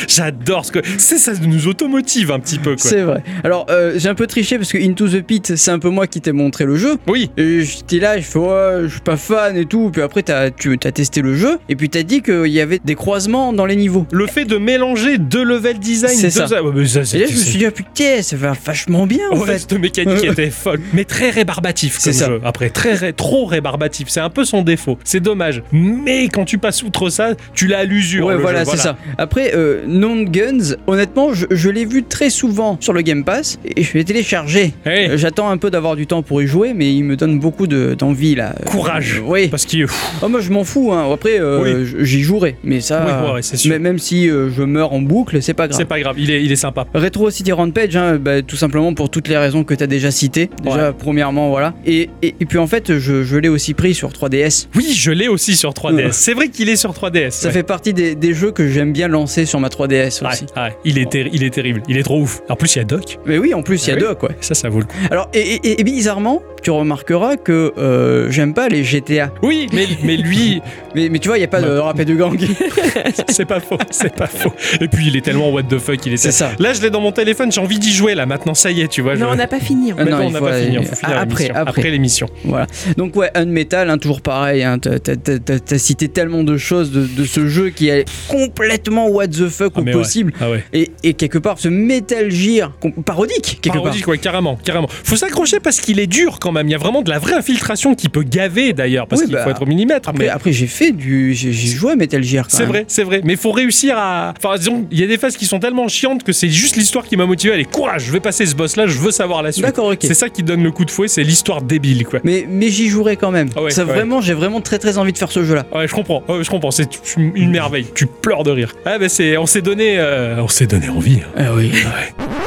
J'adore ce que c'est ça nous automotive un petit peu quoi. c'est vrai. Alors euh, j'ai un peu triché parce que Into the Pit, c'est un peu moi qui t'ai montré le jeu. Oui. J'étais là, je fais ouais, je suis pas fan et tout. Puis après, t'as, tu as testé le jeu. Et puis t'as dit qu'il y avait des croisements dans les niveaux. Le fait de mélanger deux level design, C'est deux- ça. Mais Et là, je me suis dit, ah putain, ça va vachement bien en Ouais, fait. cette mécanique était folle, mais très rébarbatif comme C'est ça. jeu. Après, très ré- trop rébarbatif. C'est un peu son défaut. C'est dommage. Mais quand tu passes outre ça, tu l'as à l'usure. Ouais, voilà, c'est ça. Après, euh, Non Guns, honnêtement, je, je l'ai vu très souvent sur le Game Pass et je l'ai téléchargé. Hey, Euh, J'attends un peu d'avoir du temps pour y jouer, mais il me donne beaucoup de- d'envie là. Euh, Courage. oui. Parce qu'il Oh, moi, je m'en fous. Hein. Après, euh, Oui. j'y jouerai, mais ça. Oui, ouais, ouais, mais même si euh, je meurs en boucle, c'est pas grave. c'est pas grave. Il est, il est sympa. Retro City Rampage, hein, bah, tout simplement pour toutes les raisons que tu as déjà citées. Déjà, premièrement, voilà. Et, et, et puis en fait, je, je l'ai aussi pris sur 3DS. Oui, je l'ai aussi sur 3DS. Ouais. C'est vrai qu'il est sur 3DS. Ça ouais. fait partie des, des jeux que j'aime bien lancer sur ma 3DS Ouais, aussi. ouais, il, est il est terrible. Il est trop ouf. En plus, il y a Doc. Mais oui, en plus, il y a Ah oui. deux, quoi. Ça, ça vaut le coup. Alors, et, et- et bizarrement, tu remarqueras que euh, j'aime pas les GTA. Oui, mais, mais lui, Mais, mais tu vois, il y a pas de rap et de gang. c'est pas faux, c'est pas faux. Et puis il est tellement what the fuck, il est. C'est ça. Là, je l'ai dans mon téléphone, j'ai envie d'y jouer là. Maintenant, ça y est, tu vois. je- Non, on n'a pas fini. Ah non, on n'a pas aller- fini, on faut finir après, l'émission. après. après l'émission. Voilà. Donc ouais, Unmetal, hein, toujours pareil. Hein, t'as, cité tellement de choses de, de ce jeu qui est complètement what the fuck Ah, au ouais. possible. Ah ouais. Et, et quelque part, ce Metal Gear parodique quelque Parodique, ouais, carrément, carrément. Faut s'accrocher parce qu'il est dur quand même. Il y a vraiment de la vraie infiltration qui peut gaver d'ailleurs, parce Oui, qu'il bah, faut être au millimètre. part. Après, mais- après j'ai fait du, j'ai, j'ai joué à Metal Gear. C'est vrai, c'est vrai. Mais faut réussir à. Enfin, disons, il y a des phases qui sont tellement chiantes que c'est juste l'histoire qui m'a motivé. Allez, courage, je vais passer ce boss-là, je veux savoir la suite. D'accord, ok. C'est ça qui donne le coup de fouet, c'est l'histoire débile, quoi. Mais, mais j'y jouerai quand même. Ah ouais, ça ouais. vraiment, j'ai vraiment très très envie de faire ce jeu-là. Ouais, je comprends, ouais, je comprends. C'est une merveille. Tu pleures de rire. Ah, ben c'est, on s'est donné, euh, on s'est donné envie. Ah oui. Ouais.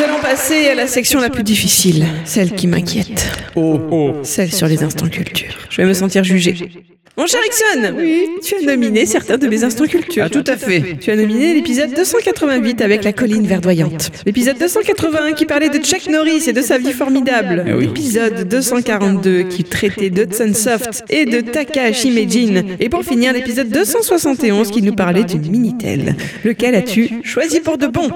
Nous allons passer à la section la plus difficile, celle qui m'inquiète, Oh. Oh. celle sur les instants culture. Je vais me sentir jugé. Mon cher Ixon, oui, tu as nominé certains de mes instants culture. Ah tout à fait. Tu as nominé l'épisode 288 avec la colline verdoyante. L'épisode 281 qui parlait de Chuck Norris et de sa vie formidable. Oui. L'épisode 242 qui traitait d'Hudson Soft et de Takahashi Meijin. Et pour finir, l'épisode 271 qui nous parlait du Minitel. Lequel as-tu choisi pour de bon?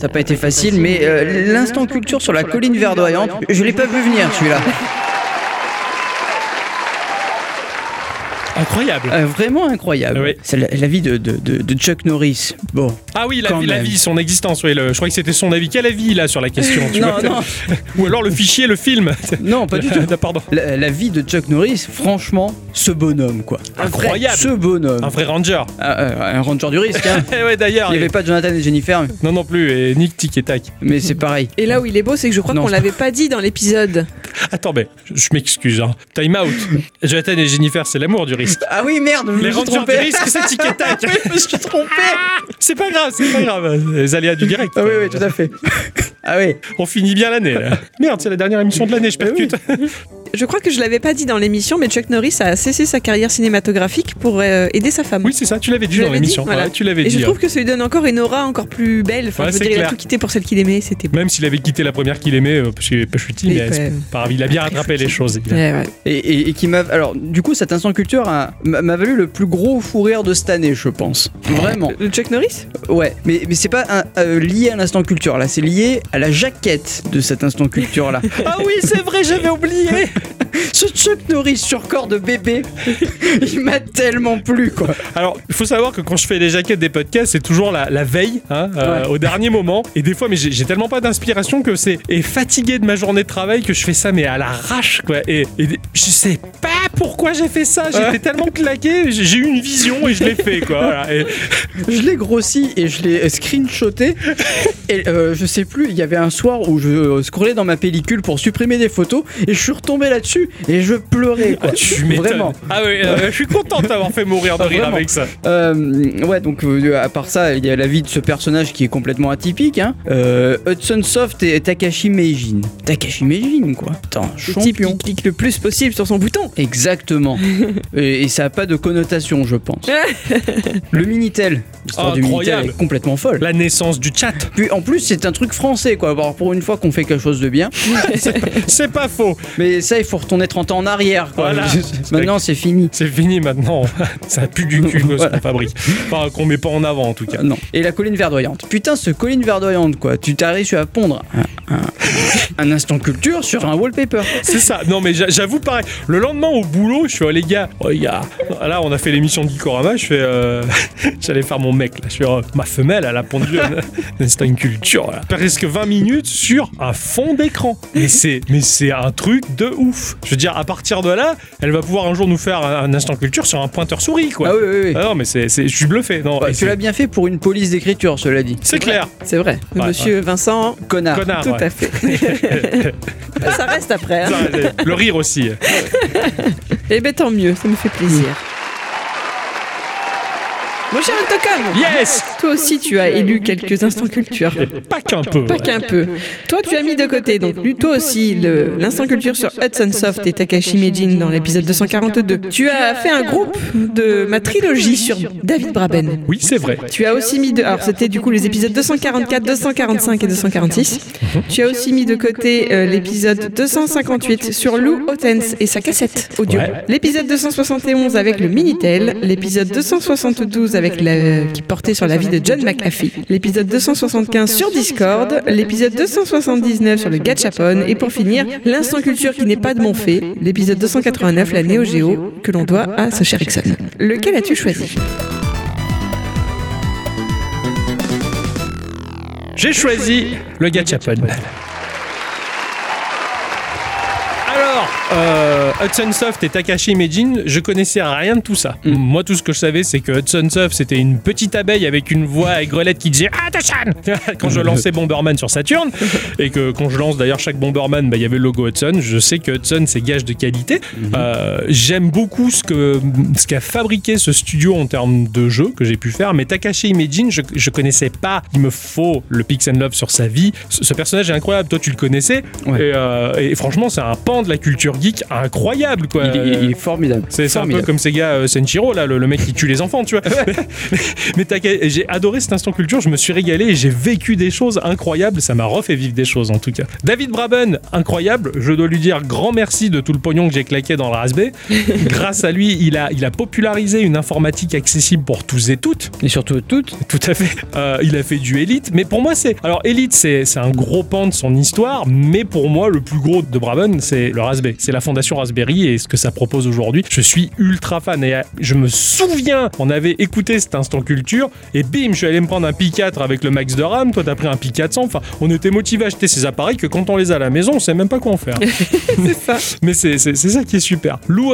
Ça n'a pas été facile, mais euh, l'instant culture sur la colline verdoyante, je l'ai pas vu venir celui-là. Incroyable. Euh, vraiment incroyable. Ah oui. C'est la, la vie de, de- de- de Chuck Norris. Bon. Ah oui, la, vie- la même. vie, son existence. Oui, le- je crois que c'était son avis. Quel avis là sur la question tu Non, vois non. Ou alors le fichier, le film. Non, pas du tout. Ah, Pardon. La, la vie de Chuck Norris, franchement, ce bonhomme, quoi. Incroyable. Ce bonhomme. Un vrai ranger. Ah, euh, un ranger du risque, hein. Eh ouais, d'ailleurs. Il n'y et- avait pas Jonathan et Jennifer, Non, non plus. Et Nick, Tic et Tac. mais c'est pareil. Et là où il est beau, c'est que je crois qu'on l'avait pas dit dans l'épisode. Attends, mais je m'excuse. Hein. Time out. Jonathan et Jennifer, c'est l'amour du risque. Ah oui, merde, Les rangers du risque, c'est Tic et Tac. je me suis trompé. C'est pas grave, c'est pas grave. Les aléas du direct. Ah oui, oui, tout à fait. Ah oui. On finit bien l'année. là. Merde, c'est la dernière émission de l'année, je percute. Je crois que je l'avais pas dit dans l'émission, mais Chuck Norris a cessé sa carrière cinématographique pour euh, aider sa femme. Oui, c'est ça, tu l'avais dit Je dans l'émission. voilà. Ouais, tu l'avais Et dit. je trouve hein. que ça lui donne encore une aura encore plus belle. Enfin, Ouais, je veux c'est dire, il a tout quitté pour celle qu'il aimait, c'était beau. Même s'il avait quitté la première qu'il aimait, euh, parce qu'il est pas chutis, Il mais pas- il a bien rattrapé les choses. Ouais. Et, et- et qui m'a. Alors, du coup, cet instant culture a- m'a m'a valu le plus gros fou rire de cette année, je pense. Vraiment. Le Chuck Norris? Ouais, mais, mais c'est pas un- euh, lié à l'instant culture là, c'est lié à la jaquette de cet instant culture là. Ah oui, c'est vrai, j'avais oublié. Ce Chuck Norris sur corps de bébé, il m'a tellement plu quoi. Alors, il faut savoir que quand je fais les jaquettes des podcasts, c'est toujours la, la veille, hein, euh, Ouais. au dernier moment. Et des fois, mais j'ai tellement pas d'inspiration que c'est. Et fatigué de ma journée de travail que je fais ça, mais à l'arrache, quoi. Et, et je sais pas pourquoi j'ai fait ça. J'étais Ouais. tellement claqué, j'ai eu une vision et je l'ai fait, quoi. Voilà. Et- Je l'ai grossi et je l'ai screenshoté. Et euh, je sais plus, il y avait un soir où je euh, scrollais dans ma pellicule pour supprimer des photos et je suis retombé là-dessus et je pleurais quoi. Ah, tu. Vraiment. Ah oui, euh, je suis content d'avoir fait mourir de Ah, rire vraiment. avec ça. Euh, ouais, donc euh, à part ça, il y a la vie de ce personnage qui est complètement atypique. Hein. Euh, Hudson Soft et Takashi Meijin. Takashi Meijin, quoi. Attends, Le type champion. qui clique le plus possible sur son bouton. Exactement. et, et ça a pas de connotation, je pense. Le Minitel. L'histoire du Minitel Incroyable. est complètement folle. La naissance du chat. Puis en plus, c'est un truc français, quoi. Alors pour une fois qu'on fait quelque chose de bien. C'est pas faux. Mais ça, il faut retourner 30 ans en arrière, quoi. Voilà. Maintenant, c'est fini. C'est fini maintenant. Ça pue du cul ce qu'on fabrique. Enfin, qu'on met pas en avant en tout cas. Non. Et la colline verdoyante. Putain, ce colline verdoyante, quoi. Tu réussi à pondre un, un- un instant culture sur un wallpaper. C'est ça. Non, mais j'a- j'avoue, pareil. Le lendemain au boulot, je suis, oh les gars, oh, gars. Là, on a fait l'émission de Gikorama. Je fais, euh, j'allais faire mon mec. Là. Je fais, oh, ma femelle, elle a pondu un instant culture. Là. Presque 20 minutes sur un fond d'écran. Mais c'est, mais c'est un truc de ouf. Je veux dire, à partir de là, elle va pouvoir un jour nous faire un, instant culture sur un pointeur souris, quoi. Ah oui, oui, oui. Ah non, mais c'est, c'est- je suis bluffé. Non, et tu l'as bien fait pour une police d'écriture, cela dit. c'est clair. C'est vrai. Ouais, Monsieur Vincent, Connard. Connard. tout ouais. à fait. ça reste après. hein. Ça, c'est- Le rire aussi. Eh ben tant mieux, ça me fait plaisir. Mon cher Antocom Yes Toi aussi, tu as élu quelques instants culture. Pas qu'un peu. Pas qu'un peu. Toi, tu as mis de côté, donc lui, toi aussi, l'instant culture sur Hudson Soft et Takashi Meijin dans l'épisode 242. Tu as fait un groupe de ma trilogie sur David Braben. Oui, c'est vrai. Tu as aussi mis de. Alors, c'était du coup les épisodes 244, 245 et 246. Tu as aussi mis de côté euh, l'épisode 258 sur Lou Ottens et sa cassette audio. Ouais. L'épisode 271 avec le Minitel. L'épisode 272 avec la... qui portait sur la vie de John McAfee. L'épisode 275 sur Discord. L'épisode 279 sur le Gachapon. Et pour finir, l'instant culture qui n'est pas de mon fait. L'épisode 289, la Neo Geo, que l'on doit à ce cher Ixon. Lequel as-tu choisi? J'ai choisi le Gachapon. Alors, euh, Hudson Soft et Takashi Meijin, je connaissais rien de tout ça. Moi, tout ce que je savais, c'est que Hudson Soft, c'était une petite abeille avec une voix aigrelette qui disait Tachan Quand je lançais Bomberman sur Saturn, et que quand je lance d'ailleurs chaque Bomberman, bah, il y avait le logo Hudson. Je sais que Hudson, c'est gage de qualité. Euh, J'aime beaucoup ce qu'a fabriqué ce studio en termes de jeu que j'ai pu faire, mais Takashi Meijin, je, je connaissais pas. Il me faut le Pix and Love sur sa vie. Ce, ce personnage est incroyable. Toi, tu le connaissais. Ouais. Et, euh, et franchement, c'est un pan de la culture geek incroyable, quoi. Il, est- il est formidable. C'est un peu comme ces gars euh, Senshiro, là, le, le mec qui tue les enfants, tu vois. mais mais j'ai adoré cet instant culture, je me suis régalé et j'ai vécu des choses incroyables. Ça m'a refait vivre des choses, en tout cas. David Braben, incroyable. Je dois lui dire grand merci de tout le pognon que j'ai claqué dans le Raspberry. Grâce à lui, il a, il a popularisé une informatique accessible pour tous et toutes. Et surtout toutes. Tout à fait. Euh, il a fait du Elite, mais pour moi, c'est. Alors, Elite, c'est c'est un gros pan de son histoire, mais pour moi, le plus gros de Braben, c'est le Raspberry. C'est la fondation Raspberry et ce que ça propose aujourd'hui. Je suis ultra fan et euh, je me souviens, on avait écouté cet instant culture et bim, je suis allé me prendre un Pi 4 avec le max de RAM. Toi, t'as pris un Pi 400. Enfin, on était motivé à acheter ces appareils que quand on les a à la maison, on sait même pas quoi en faire. C'est ça. Mais c'est ça qui est super. Lou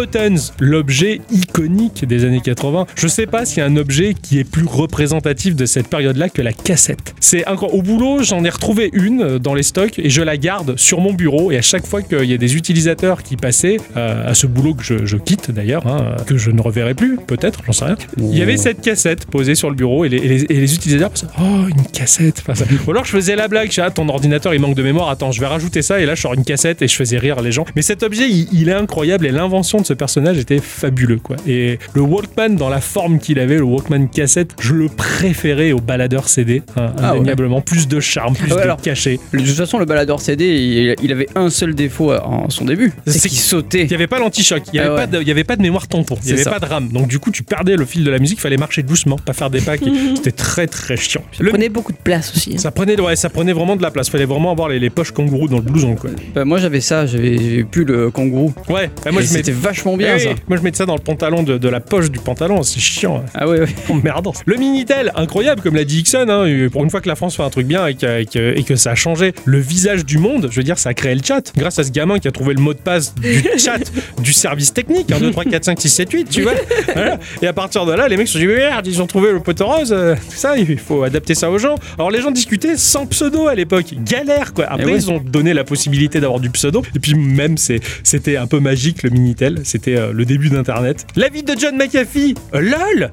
l'objet iconique des années 80. Je sais pas s'il y a un objet qui est plus représentatif de cette période-là que la cassette. C'est incroyable. Au boulot, j'en ai retrouvé une euh, dans les stocks et je la garde sur mon bureau. Et à chaque fois qu'il y a des utilisateurs qui passaient, euh, à ce boulot que je, je quitte d'ailleurs, hein, que je ne reverrai plus, peut-être, j'en sais rien, il y avait cette cassette posée sur le bureau et les, et les- et les utilisateurs pensaient Oh, une cassette Enfin, ça- Ou alors je faisais la blague, je ah, ton ordinateur il manque de mémoire, attends, je vais rajouter ça et là je sors une cassette et je faisais rire les gens. Mais cet objet il, il est incroyable et l'invention de ce personnage était fabuleux quoi. Et le Walkman dans la forme qu'il avait, le Walkman cassette, je le préférais au baladeur CD, hein, Ah ouais. indéniablement. Plus de charme, plus Ah ouais, de alors, cachet. De toute façon, le baladeur CD, il, il avait un seul défaut en son début. C'est qu'il sautait. Il n'y avait pas l'anti-choc, il n'y avait, Ah ouais. il avait pas de mémoire tampon, il n'y avait ça. pas de RAM. Donc du coup tu perdais le fil de la musique, il fallait marcher doucement, pas faire des pas. qui- C'était très très chiant. Le- Prenez beaucoup de place aussi. hein. Ça prenait, ouais, ça prenait vraiment de la place. Fallait vraiment avoir les, les poches kangourou dans le blouson, quoi. Bah, moi, j'avais ça, j'avais plus le kangourou. Ouais, bah, moi C'était vachement bien Eh ça. Moi je mets ça dans le pantalon de, de la poche du pantalon, c'est chiant. hein. Ah ouais, ouais. Emmerdant. Le Minitel, incroyable, comme l'a dit Ixon, hein, pour une fois que la France fait un truc bien et que, et que- et que ça a changé le visage du monde, je veux dire, ça a créé le chat. Grâce à ce gamin qui a trouvé le mot de passe du chat du service technique, 1, 2, 3, 4, 5, 6, 7, 8, tu vois. Voilà. Et à partir de là, les mecs se sont dit, merde, ils ont trouvé le poteau rose, euh, tout ça, il faut adapter ça aux gens. Alors les gens discutaient sans pseudo à l'époque, galère quoi. Après, Eh ouais. ils ont donné la possibilité d'avoir du pseudo, et puis même, c'était un peu magique le Minitel, c'était euh, le début d'Internet. La vie de John McAfee, euh, lol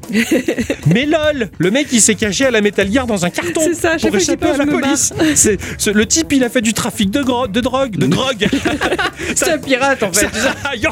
Mais lol Le mec il s'est caché à la Metal Gear dans un carton ça, pour échapper à la police. Ce- le type il a fait du trafic de, de drogue, de drogue. Un pirate en fait. Yo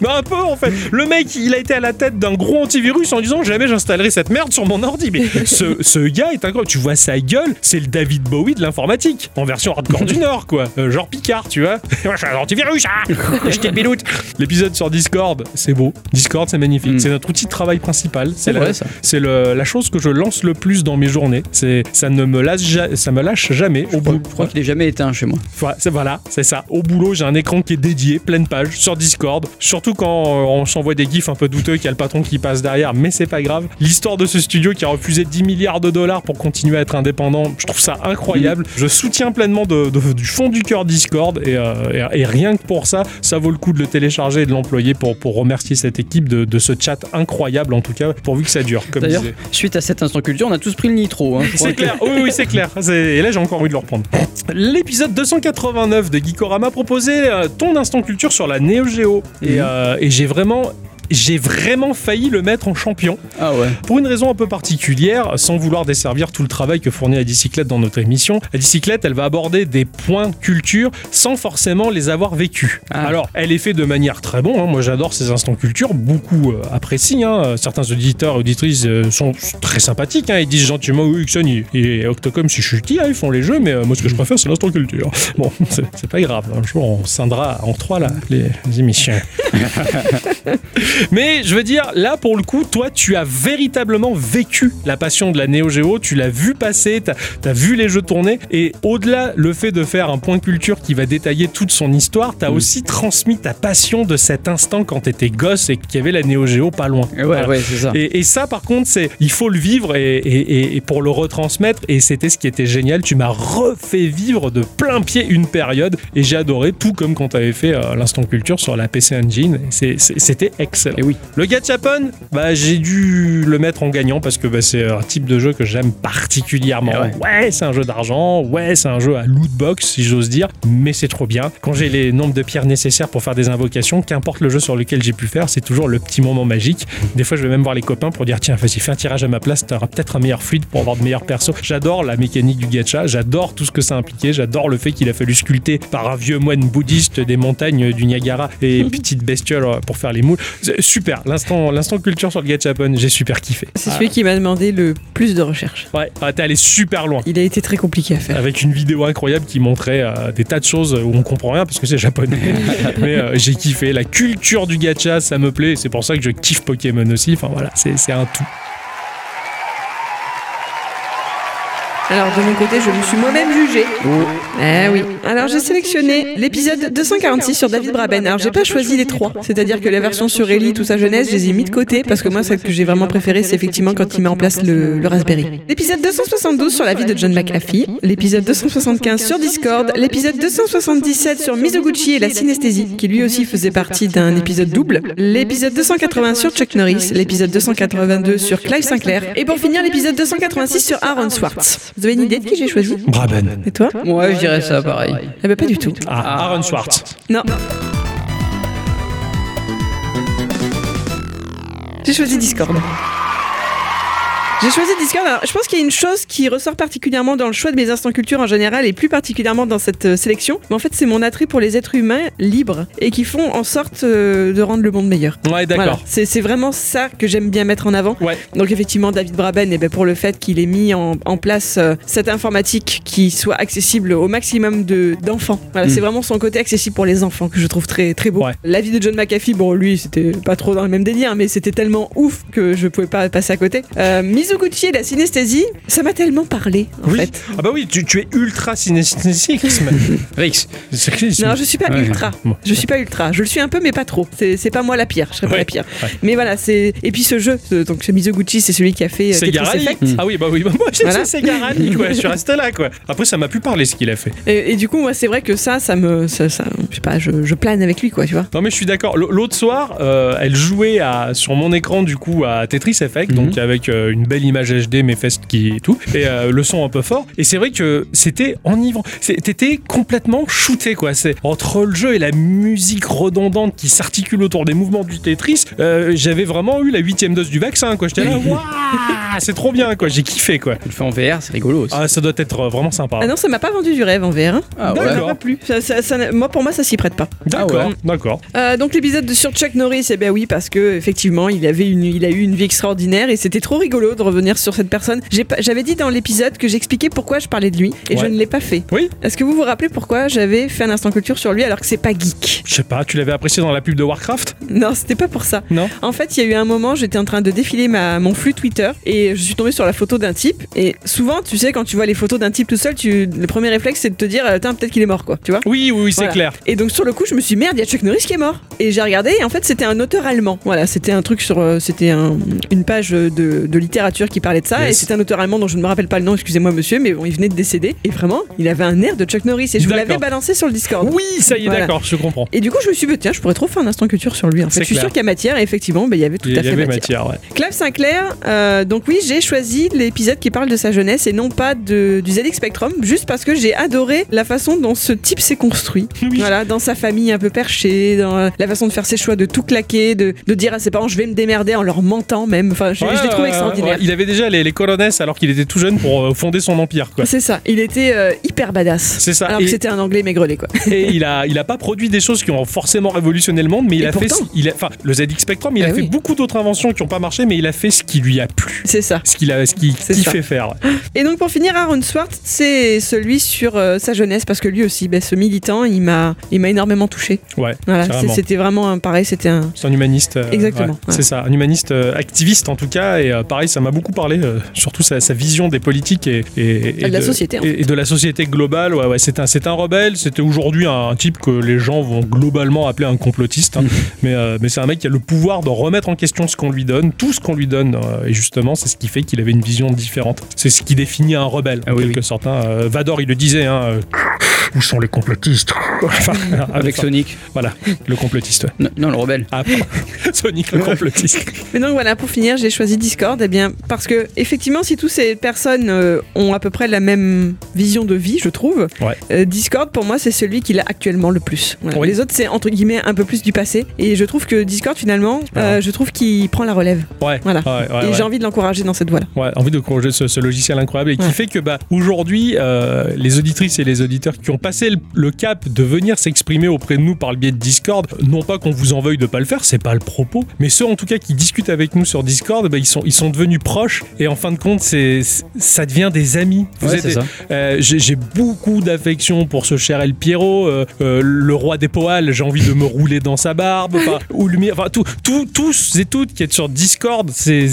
Mais un peu en fait. Le mec il a été à la tête d'un gros antivirus en disant jamais j'installerai cette merde sur mon ordi. Mais ce, ce gars est incroyable. Tu vois sa gueule, c'est le David Bowie de l'informatique en version hardcore du Nord quoi. Euh, genre Picard tu vois. Moi je suis un antivirus hein. J'étais biloute. L'épisode sur Discord c'est beau. Discord c'est magnifique. Mm. C'est notre outil de travail principal. C'est la- vrai, ça. C'est la chose que je lance le plus dans mes journées. C'est ça ne me lâche ja- ça me lâche jamais au bout. Je crois qu'il est jamais éteint chez moi. Voilà, c'est voilà, c'est ça. Au boulot, j'ai un écran qui est dédié, pleine page, sur Discord. Surtout quand euh, on s'envoie des gifs un peu douteux, qu'il y a le patron qui passe derrière, mais c'est pas grave. L'histoire de ce studio qui a refusé 10 milliards de dollars pour continuer à être indépendant, je trouve ça incroyable. Je soutiens pleinement de- de- du fond du cœur Discord et, euh, et- et rien que pour ça, ça vaut le coup de le télécharger et de l'employer pour, pour remercier cette équipe de, de ce chat incroyable, en tout cas, pourvu que ça dure. Comme D'ailleurs, disait. suite à cet instant culture, on a tous pris le nitro. hein. C'est clair, oui, oui, c'est clair. Et là, j'ai encore envie de le reprendre. L'épisode 289 de Geekorama proposait euh, ton instant culture sur la Neo Geo. Et, Mhm. euh, et j'ai vraiment j'ai vraiment failli le mettre en champion. Ah ouais. Pour une raison un peu particulière, sans vouloir desservir tout le travail que fournit la bicyclette dans notre émission, la bicyclette, elle va aborder des points culture sans forcément les avoir vécus. Ah. Alors, elle est faite de manière très bon. hein. Moi, j'adore ces instants culture. Beaucoup euh, apprécient. hein. Certains auditeurs et auditrices euh, sont très sympathiques. hein. Ils disent gentiment oui, Ixon et, Octocom, si je suis hein, ils font les jeux, mais euh, moi, ce que je préfère, c'est l'instant culture. Bon, c'est c'est pas grave. Un jour, on scindra en trois là, les, les émissions. Mais je veux dire, là pour le coup, toi, tu as véritablement vécu la passion de la Neo Geo. Tu l'as vu passer, t'as as vu les jeux tourner. Et au-delà, le fait de faire un point culture qui va détailler toute son histoire, t'as aussi transmis ta passion de cet instant quand t'étais gosse et qu'il y avait la Neo Geo pas loin. Ouais, Voilà. ouais, c'est ça. Et, et ça, par contre, c'est il faut le vivre et, et- et- et pour le retransmettre. Et c'était ce qui était génial. Tu m'as refait vivre de plein pied une période et j'ai adoré, tout comme quand tu avais fait euh, l'instant culture sur la PC Engine. C'était excellent. Et oui. Le Gachapon, bah, j'ai dû le mettre en gagnant parce que bah, c'est un type de jeu que j'aime particulièrement. Eh Ouais, c'est un jeu d'argent, ouais, c'est un jeu à loot box, si j'ose dire, mais c'est trop bien. Quand j'ai les nombres de pierres nécessaires pour faire des invocations, qu'importe le jeu sur lequel j'ai pu faire, c'est toujours le petit moment magique. Des fois, je vais même voir les copains pour dire tiens, vas-y, fais un tirage à ma place, t'auras peut-être un meilleur fluide pour avoir de meilleurs persos. J'adore la mécanique du gacha, j'adore tout ce que ça impliquait, j'adore le fait qu'il a fallu sculpter par un vieux moine bouddhiste des montagnes du Niagara et petites bestioles pour faire les moules. C'est Super, l'instant l'instant culture sur le gachapon, j'ai super kiffé. C'est celui qui m'a demandé le plus de recherche. Ouais, ah, t'es allé super loin. Il a été très compliqué à faire. Avec une vidéo incroyable qui montrait euh, des tas de choses où on comprend rien parce que c'est japonais. Mais euh, j'ai kiffé. La culture du gacha, ça me plaît. C'est pour ça que je kiffe Pokémon aussi. Enfin voilà, c'est un tout. Alors de mon côté, je me suis moi-même jugé. Eh oui. Alors j'ai sélectionné l'épisode 246 sur David Braben. Alors j'ai pas choisi les trois, c'est-à-dire que la version sur Ellie, tout sa jeunesse, je les ai mis de côté parce que moi celle que j'ai vraiment préférée, c'est effectivement quand il met en place le, le Raspberry. L'épisode 272 sur la vie de John McAfee, l'épisode 275 sur Discord, l'épisode 277 sur Mizoguchi et la synesthésie, qui lui aussi faisait partie d'un épisode double, l'épisode 280 sur Chuck Norris, l'épisode 282 sur Clive Sinclair, et pour finir l'épisode 286 sur Aaron Swartz. Vous avez une idée de qui j'ai choisi Braben. Et toi Ouais, je dirais ça pareil. Eh ben pas du tout. Ah, Aaron Swartz. Non. J'ai choisi Discord. J'ai choisi Discord. Alors, je pense qu'il y a une chose qui ressort particulièrement dans le choix de mes instants culture en général et plus particulièrement dans cette euh, sélection. Mais en fait, c'est mon attrait pour les êtres humains libres et qui font en sorte euh, de rendre le monde meilleur. Ouais, d'accord. Voilà. C'est c'est vraiment ça que j'aime bien mettre en avant. Ouais. Donc effectivement, David Braben, eh ben, pour le fait qu'il ait mis en, en place euh, cette informatique qui soit accessible au maximum de- d'enfants. Voilà, Mm. C'est vraiment son côté accessible pour les enfants que je trouve très, très beau. Ouais. La vie de John McAfee, bon, lui, c'était pas trop dans le même délire, mais c'était tellement ouf que je pouvais pas passer à côté. Euh, Mizoguchi et la synesthésie, ça m'a tellement parlé, en Oui. fait. Ah bah oui, tu, tu es ultra synesthésique. Rix. Non, je suis pas Ouais. ultra. Je suis pas ultra. Je le suis un peu, mais pas trop. C'est pas moi la pire. Je serais pas la pire. Ouais. Mais voilà, c'est. Et puis ce jeu, ce- donc ce Mizoguchi, c'est celui qui a fait euh, C'est. Effect. Ah oui, bah oui, bah moi j'ai Voilà. quoi. Je suis resté là, quoi. Après, ça m'a pu parler ce qu'il a fait. Et, et du coup, moi, c'est vrai que ça, ça me. Ça, ça- je sais pas, je, je plane avec lui, quoi, tu vois. Non mais je suis d'accord. L'autre soir, euh, elle jouait à, sur mon écran du coup à Tetris Effect, donc avec euh, une belle image HD, mes fesses qui et tout, et euh, le son un peu fort. Et c'est vrai que c'était enivrant. T'étais complètement shooté quoi. C'est entre le jeu et la musique redondante qui s'articule autour des mouvements du Tetris. euh, J'avais vraiment eu la huitième dose du vaccin quoi. J'étais là, waouh, c'est trop bien quoi. J'ai kiffé quoi. Tu le fais en VR, c'est rigolo aussi. Ah, ça doit être vraiment sympa. Ah non, ça m'a pas vendu du rêve en VR. hein. Ah ouais. plus. Ça- ça- ça- moi, pour moi, ça s'y prête pas. D'accord, Ah ouais. d'accord. Euh, donc l'épisode de sur Chuck Norris, eh ben oui, parce que effectivement, il avait une, il a eu une vie extraordinaire et c'était trop rigolo de revenir sur cette personne. J'avais dit dans l'épisode que j'expliquais pourquoi je parlais de lui et Ouais. je ne l'ai pas fait. Oui. Est-ce que vous vous rappelez pourquoi j'avais fait un instant culture sur lui alors que c'est pas geek? Je sais pas, tu l'avais apprécié dans la pub de Warcraft? Non, c'était pas pour ça. Non En fait, il y a eu un moment, j'étais en train de défiler ma, mon flux Twitter et je suis tombée sur la photo d'un type. Et souvent, tu sais, quand tu vois les photos d'un type tout seul, tu, le premier réflexe c'est de te dire, euh, Tain, peut-être qu'il est mort, quoi. Tu vois? Oui, oui, oui, c'est Voilà. clair. Et donc sur le coup, je me suis dit, merde, il y a Chuck Norris qui est mort. Et j'ai regardé, et en fait, c'était un auteur allemand. Voilà, c'était un truc sur, euh, c'était un- une page de, de littérature littérature qui parlait de ça. Yes. Et c'est un auteur allemand dont je ne me rappelle pas le nom, excusez-moi monsieur, mais bon, il venait de décéder. Et vraiment, il avait un air de Chuck Norris. Et je vous l'avais balancé sur le Discord. Oui, ça y est, Voilà. d'accord, je comprends. Et du coup, je me suis dit, tiens, je pourrais trop faire un instant culture sur lui. En fait, je suis sûr qu'il y a matière. Et effectivement, bah, il y avait tout Il à fait avait matière. matière, ouais. Clave Sinclair, euh, donc oui, j'ai choisi l'épisode qui parle de sa jeunesse et non pas de, du ZX Spectrum, juste parce que j'ai adoré la façon dont ce type s'est construit. Oui. Voilà, dans sa famille un peu perchée, dans euh, la façon de faire ses choix, de tout claquer, de, de dire à ses parents je vais me démerder en leur mentant même. Enfin, je, Ouais, je l'ai trouvé extraordinaire. ouais. Il avait déjà les, les colones alors qu'il était tout jeune pour euh, fonder son empire, quoi. C'est ça, il était euh, hyper badass. C'est ça. Alors Et- que c'était un anglais maigrelet quoi. Et il a, il a pas produit des choses qui ont forcément révolutionné le monde, mais il Et a fait, pourtant. il a, enfin, le ZX Spectrum, il a Eh fait beaucoup d'autres inventions qui ont pas marché, mais il a fait ce qui lui a plu, C'est ça. ce qu'il a, ce qu'il C'est kiffait ça. faire. Et donc pour finir, Aaron Swart, c'est celui sur euh, sa jeunesse parce que lui aussi, ben, ce militant, il m'a, il m'a énormément touché. Ouais. Voilà, Carrément. c'est- c'était vraiment un, pareil, c'était un. C'est un humaniste. euh, Exactement, ouais, ouais. C'est ça, un humaniste euh, activiste en tout cas, et euh, pareil, ça m'a beaucoup parlé, euh, surtout sa, sa vision des politiques et, et, et de la société, en et, et de la société globale. Ouais, ouais, c'est un, c'est un rebelle. C'était aujourd'hui un, type que les gens vont globalement appeler un complotiste, hein. Mm. mais, euh, mais c'est un mec qui a le pouvoir de remettre en question ce qu'on lui donne, tout ce qu'on lui donne, euh, et justement, c'est ce qui fait qu'il avait une vision différente. C'est ce qui définit un rebelle, en Ah oui, quelque sorte. hein. Euh, Vador, il le disait. Hein, euh, où sont les complotistes? Enfin, Avec enfin, Sonic. Voilà, le complotiste. ouais. Non, non, le rebelle. Ah. Sonic le complotiste. Mais donc voilà, pour finir, j'ai choisi Discord, eh bien parce que effectivement, si toutes ces personnes euh, ont à peu près la même vision de vie, je trouve, Ouais. euh, Discord pour moi c'est celui qui l'a actuellement le plus. Voilà. Oui. Les autres c'est entre guillemets un peu plus du passé, et je trouve que Discord finalement, pas euh, je trouve qu'il prend la relève. Ouais. Voilà. Ouais, et j'ai envie de l'encourager dans cette voie-là. Ouais, envie de corriger ce, ce logiciel incroyable et qui fait que bah, aujourd'hui, les auditrices et les auditeurs qui ont passé le, le cap de venir s'exprimer auprès de nous par le biais de Discord, non pas qu'on vous en veuille de pas le faire, c'est pas le propos, mais ceux en tout cas qui discutent avec nous sur Discord, bah, ils, sont, ils sont devenus proches et en fin de compte, c'est, ça devient des amis. Vous Ouais, êtes euh, j'ai, beaucoup d'affection pour ce cher El Piero, euh, euh, le roi des poils, j'ai envie de me rouler dans sa barbe, enfin, ou mi- enfin tout, tout- tous et toutes qui êtes sur Discord, c'est,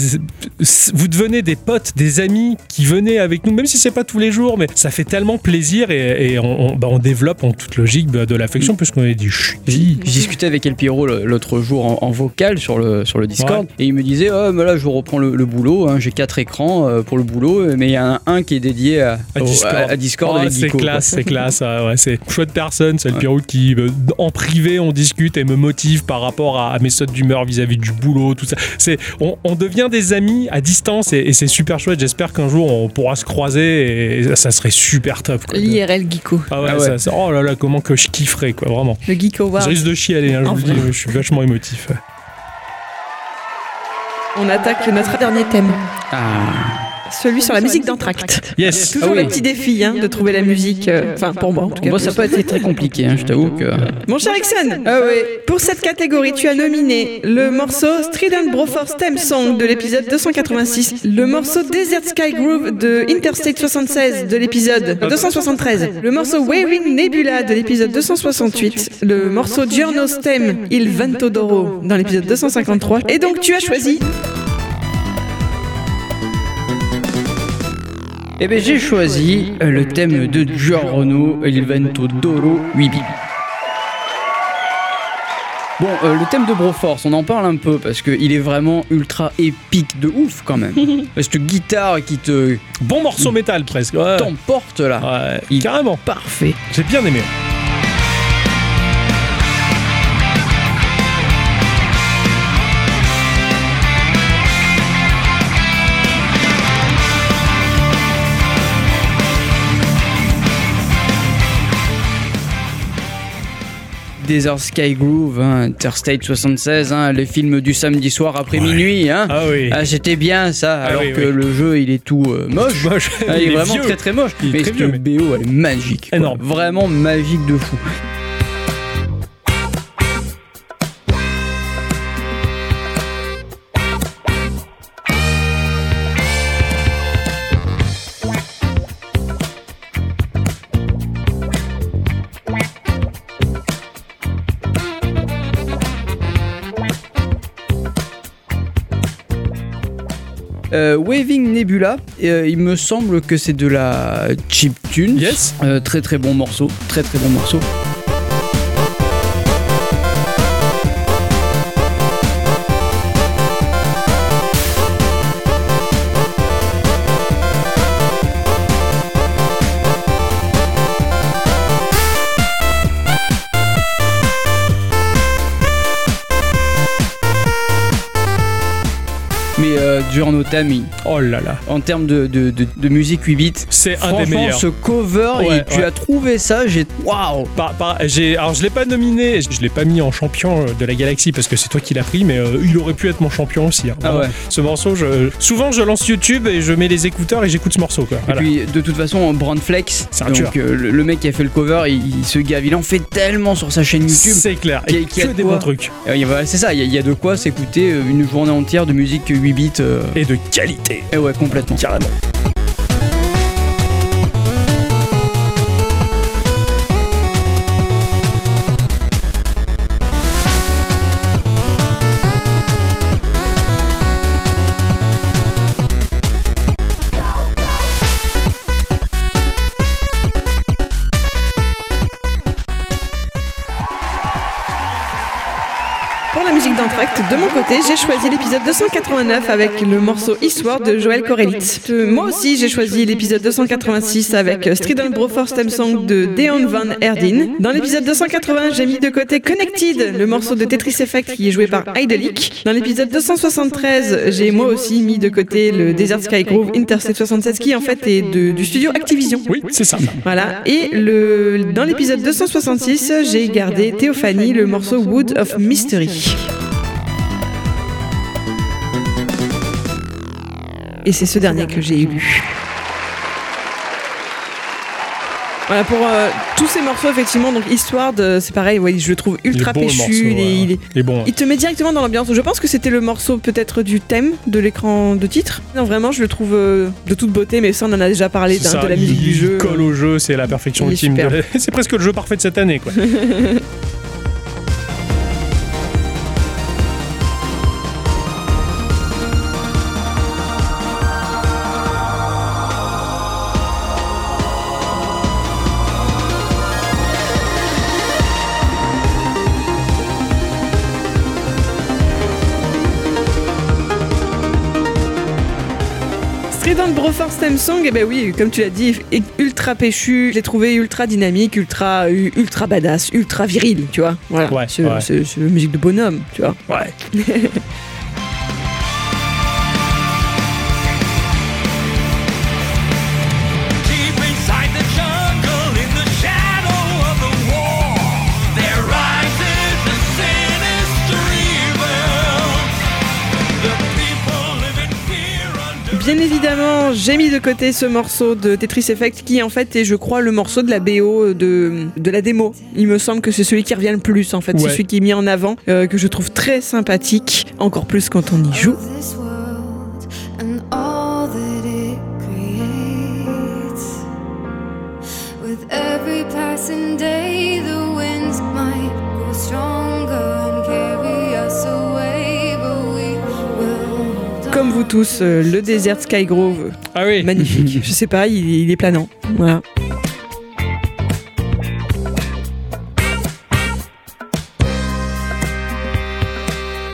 vous devenez des potes, des amis qui venaient avec nous, même si c'est pas tous les jours, mais ça fait tellement plaisir et, et on, on- bah, on développe en toute logique bah, de l'affection puisqu'on est dit chut. J'ai j'ai discuté avec El Piro le- l'autre jour en, en vocal sur le, sur le Discord et il me disait oh, mais là je reprends le, le boulot, hein, j'ai quatre écrans euh, pour le boulot, mais il y en a un qui est dédié à, À au- Discord, à- à Discord Oh, avec c'est classe, c'est classe. ah ouais, c'est chouette personne, c'est le Ouais. Pierrot qui, euh, en privé, on discute et me motive par rapport à, à mes sautes d'humeur vis-à-vis du boulot, tout ça. C'est, on, on devient des amis à distance et, et c'est super chouette. J'espère qu'un jour on pourra se croiser et ça serait super top. quoi. L'IRL Geeko, Ah ouais, Ah ouais. ça- ça- oh là là, comment que je kifferais, quoi, vraiment. le Geeko Je Award. risque de chialer, hein, je vous le dis, je suis vachement émotif. ouais. On attaque notre dernier thème, Ah, celui sur la musique d'Entracte. Yes! Toujours Ah oui. le petit défi hein, de trouver la musique, euh, enfin pour moi en tout cas. moi ça n'a pas été très compliqué, hein, je t'avoue que. Mon cher Ixon, Ah oui. pour cette catégorie, tu as nominé le morceau Strident Broforce Theme Song de l'épisode 286, le morceau Desert Sky Groove de Interstate 76 de l'épisode 273, le morceau Waving Nebula de l'épisode 268, le morceau Giorno's Theme Il Vento d'Oro dans l'épisode 253, et donc tu as choisi Eh bien j'ai choisi euh, le thème de Giorno Il Vento d'Oro 8 bip. Bon, euh, le thème de Broforce, on en parle un peu parce qu'il est vraiment ultra épique de ouf quand même. Cette guitare qui te Bon morceau métal presque. Ouais. t'emporte là. Ouais, Il- carrément. Parfait. J'ai bien aimé. Desert Sky Groove, hein, Interstate 76, hein, les films du samedi soir après Ouais. minuit. Hein. Ah oui. Ah, c'était bien ça, Ah alors oui, que oui. le jeu il est tout euh, moche. Moche. Ah, il, est, vraiment vieux. très très moche. Il mais cette mais- BO elle est magique. quoi. Vraiment magique de fou. Euh, Waving Nebula, euh, il me semble que c'est de la chiptune. Yes. Euh, très très bon morceau, très très bon morceau. Oh là là. en termes de, de, de- de musique 8 bits, C'est un des meilleurs. ce cover, Ouais, et tu ouais. as trouvé ça, j'ai. Waouh! J'ai, alors je l'ai pas nominé, je l'ai pas mis en champion euh, de la galaxie parce que c'est toi qui l'as pris, mais euh, il aurait pu être mon champion aussi. hein. Ah ouais. Ce morceau, je, souvent je lance YouTube et je mets les écouteurs et j'écoute ce morceau. Quoi. Voilà. Et puis de toute façon, Brand Flex, C'est un donc euh, le, le mec qui a fait le cover, il, il- ce gars, il en fait tellement sur sa chaîne YouTube. c'est clair. Et qui a que de des bons trucs. Il y c'est ça, il y, a- il y a de quoi s'écouter euh, une journée entière de musique 8 bits. euh, Et de qualité. et ouais, complètement. Carrément. De mon côté, j'ai choisi l'épisode 289 avec le morceau Histoire de Joël Corelitz. Moi aussi, j'ai choisi l'épisode 286 avec Strident Broforce Theme Song de Deon Van Erdin. Dans l'épisode 280, j'ai mis de côté Connected, le morceau de Tetris Effect qui est joué par Idolic. Dans l'épisode 273, j'ai moi aussi mis de côté le Desert Sky Groove Intercept 76 qui en fait est de- du studio Activision. Oui, c'est ça. Voilà. Et le, dans l'épisode 266, j'ai gardé Théophanie, le morceau Wood of Mystery. Et c'est ce dernier que j'ai élu. Voilà, pour euh, tous ces morceaux, effectivement, donc Histoire de. C'est pareil, ouais, je le trouve ultra il péchu. morceau, il, est- ouais. il est- Il est bon. il te met directement dans l'ambiance. Je pense que c'était le morceau peut-être du thème de l'écran de titre. Non, vraiment, je le trouve euh, de toute beauté, mais ça, on en a déjà parlé ça, de la musique il du jeu. colle au jeu, c'est la perfection ultime. de C'est presque le jeu parfait de cette année, quoi. Song, eh ben oui, comme tu l'as dit, est ultra péchu. Je l'ai trouvé ultra dynamique, ultra, u- ultra badass, ultra viril, tu vois. Voilà. Ouais, c'est ouais. c'est- c'est une musique de bonhomme, tu vois. Ouais. Bien évidemment, j'ai mis de côté ce morceau de Tetris Effect qui en fait est, je crois, le morceau de la BO de, de la démo. Il me semble que c'est celui qui revient le plus en fait. C'est celui qui est mis en avant, euh, que je trouve très sympathique, encore plus quand on y joue. Every passing day, Comme vous tous, euh, le Desert Skygrove, Ah oui. magnifique. je sais pas, il, il est planant. Voilà.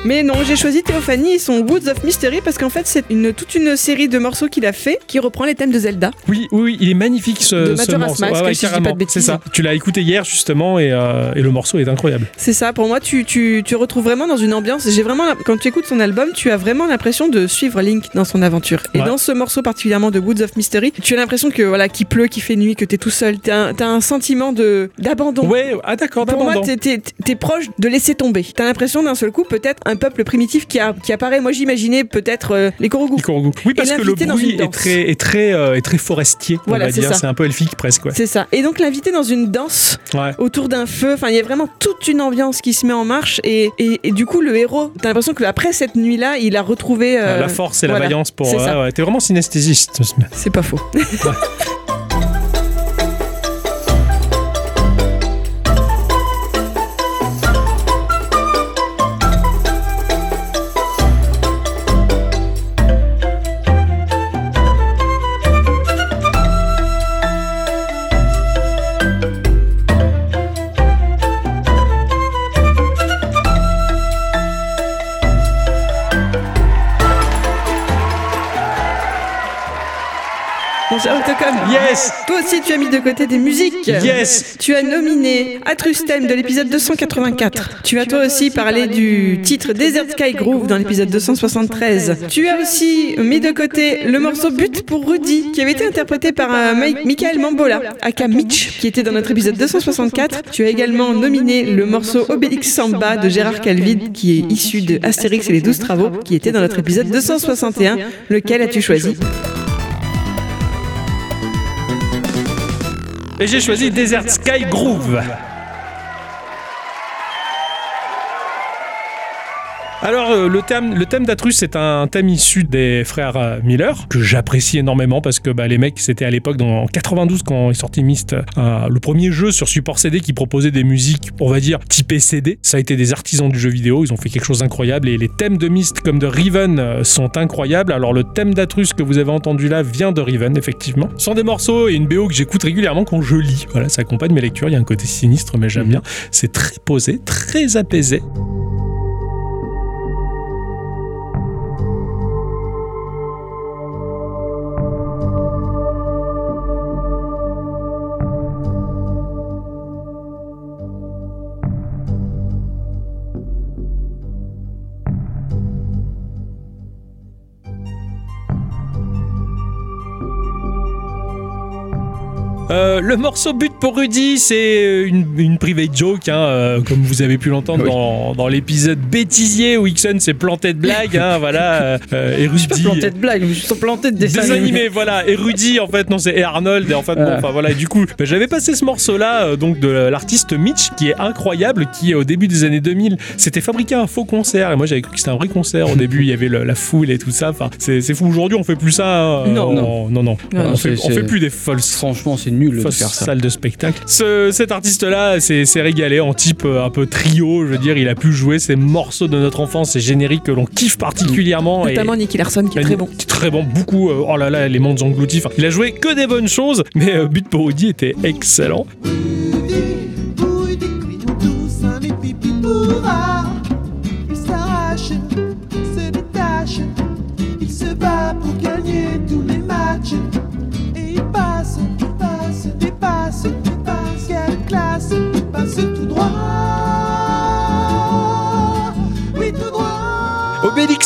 Mais non, j'ai choisi Théophanie et son Woods of Mystery parce qu'en fait, c'est une, toute une série de morceaux qu'il a fait qui reprend les thèmes de Zelda. Oui, oui, oui, il est magnifique ce, De ce morceau. Mask, Ouais, ouais, si je dis pas de carrément. bêtises. C'est ça. Tu l'as écouté hier justement et, euh, et le morceau est incroyable. C'est ça, pour moi, tu, tu, tu retrouves vraiment dans une ambiance. J'ai vraiment, quand tu écoutes son album, tu as vraiment l'impression de suivre Link dans son aventure. Et Ouais. dans ce morceau particulièrement de Woods of Mystery, tu as l'impression que voilà, qu'il pleut, qu'il fait nuit, que t'es tout seul. T'as un, t'as un sentiment de d'abandon. Ouais, ah d'accord, Pour moi, d'abandon. t'es, t'es- t'es proche de laisser tomber. T'as l'impression d'un seul coup, peut-être un peuple primitif qui, a- qui apparaît. Moi, j'imaginais peut-être euh, les Korogu. Ikorugu. Oui, parce que le bruit est très, est très, euh, est très forestier, on Voilà, va c'est dire. C'est un peu elfique presque. Ouais. C'est ça. Et donc l'inviter dans une danse Ouais. autour d'un feu. Enfin, il y a vraiment toute une ambiance qui se met en marche. Et, et, et du coup, le héros, t'as l'impression que après cette nuit-là, il a retrouvé euh, la force et la vaillance pour. Ouais, T'es vraiment synesthésiste. C'est pas faux. Yes Toi aussi, tu as mis de côté des musiques. Yes Tu as nominé Atrus Theme de l'épisode 284. Tu as toi aussi parlé du titre Desert Sky Groove dans l'épisode 273. Tu as aussi mis de côté le morceau But pour Rudy, qui avait été interprété par euh, Mike- Michael Mambola, aka Mitch, qui était dans notre épisode 264. Tu as également nominé le morceau Obélix Samba de Gérard Calvin, qui est issu de Astérix et les 12 travaux, qui était dans notre épisode 261. Lequel as-tu choisi? Et j'ai choisi Desert Sky Groove. Alors, euh, le thème, le thème d'Atrus, c'est un thème issu des frères euh, Miller, que j'apprécie énormément parce que bah, les mecs, c'était à l'époque, dans 92, quand est sorti Myst, euh, le premier jeu sur support CD qui proposait des musiques, on va dire, typées CD. Ça a été des artisans du jeu vidéo, ils ont fait quelque chose d'incroyable et les thèmes de Myst comme de Riven sont incroyables. Alors, le thème d'Atrus que vous avez entendu là vient de Riven, effectivement. Sont des morceaux et une BO que j'écoute régulièrement quand je lis. Voilà, ça accompagne mes lectures, il y a un côté sinistre, mais j'aime bien. C'est très posé, très apaisé. Euh, le morceau but pour Rudy, c'est une, une private joke, hein, euh, comme vous avez pu l'entendre Oui. dans, dans l'épisode bêtisier où Ixon s'est planté de blague. Hein, voilà, euh, euh, et Je suis pas Rudy. planté de blague, je suis planté de dessin Des animés, voilà. Et Rudy, en fait, non, c'est Arnold. Et en fait, bon, enfin voilà. Et du coup, bah, j'avais passé ce morceau-là, euh, donc de l'artiste Mitch, qui est incroyable, qui au début des années 2000, s'était fabriqué un faux concert. Et moi, j'avais cru que c'était un vrai concert. Au début, il y avait le- la foule et tout ça. Enfin, c'est fou. Aujourd'hui, on fait plus ça. hein. Non. On- non, non. Non, on, fait, on plus des folles Franchement, c'est nul de faire ça. salle de spectacle. Ce- cet artiste-là s'est régalé en type euh, un peu trio. Je veux dire, il a pu jouer ces morceaux de notre enfance, ces génériques que l'on kiffe particulièrement. et- Notamment Nicky Larson, qui est très bon. Très bon, beaucoup. euh, oh là là, les mondes engloutis. Enfin, il a joué que des bonnes choses, mais euh, But pour Woody était excellent.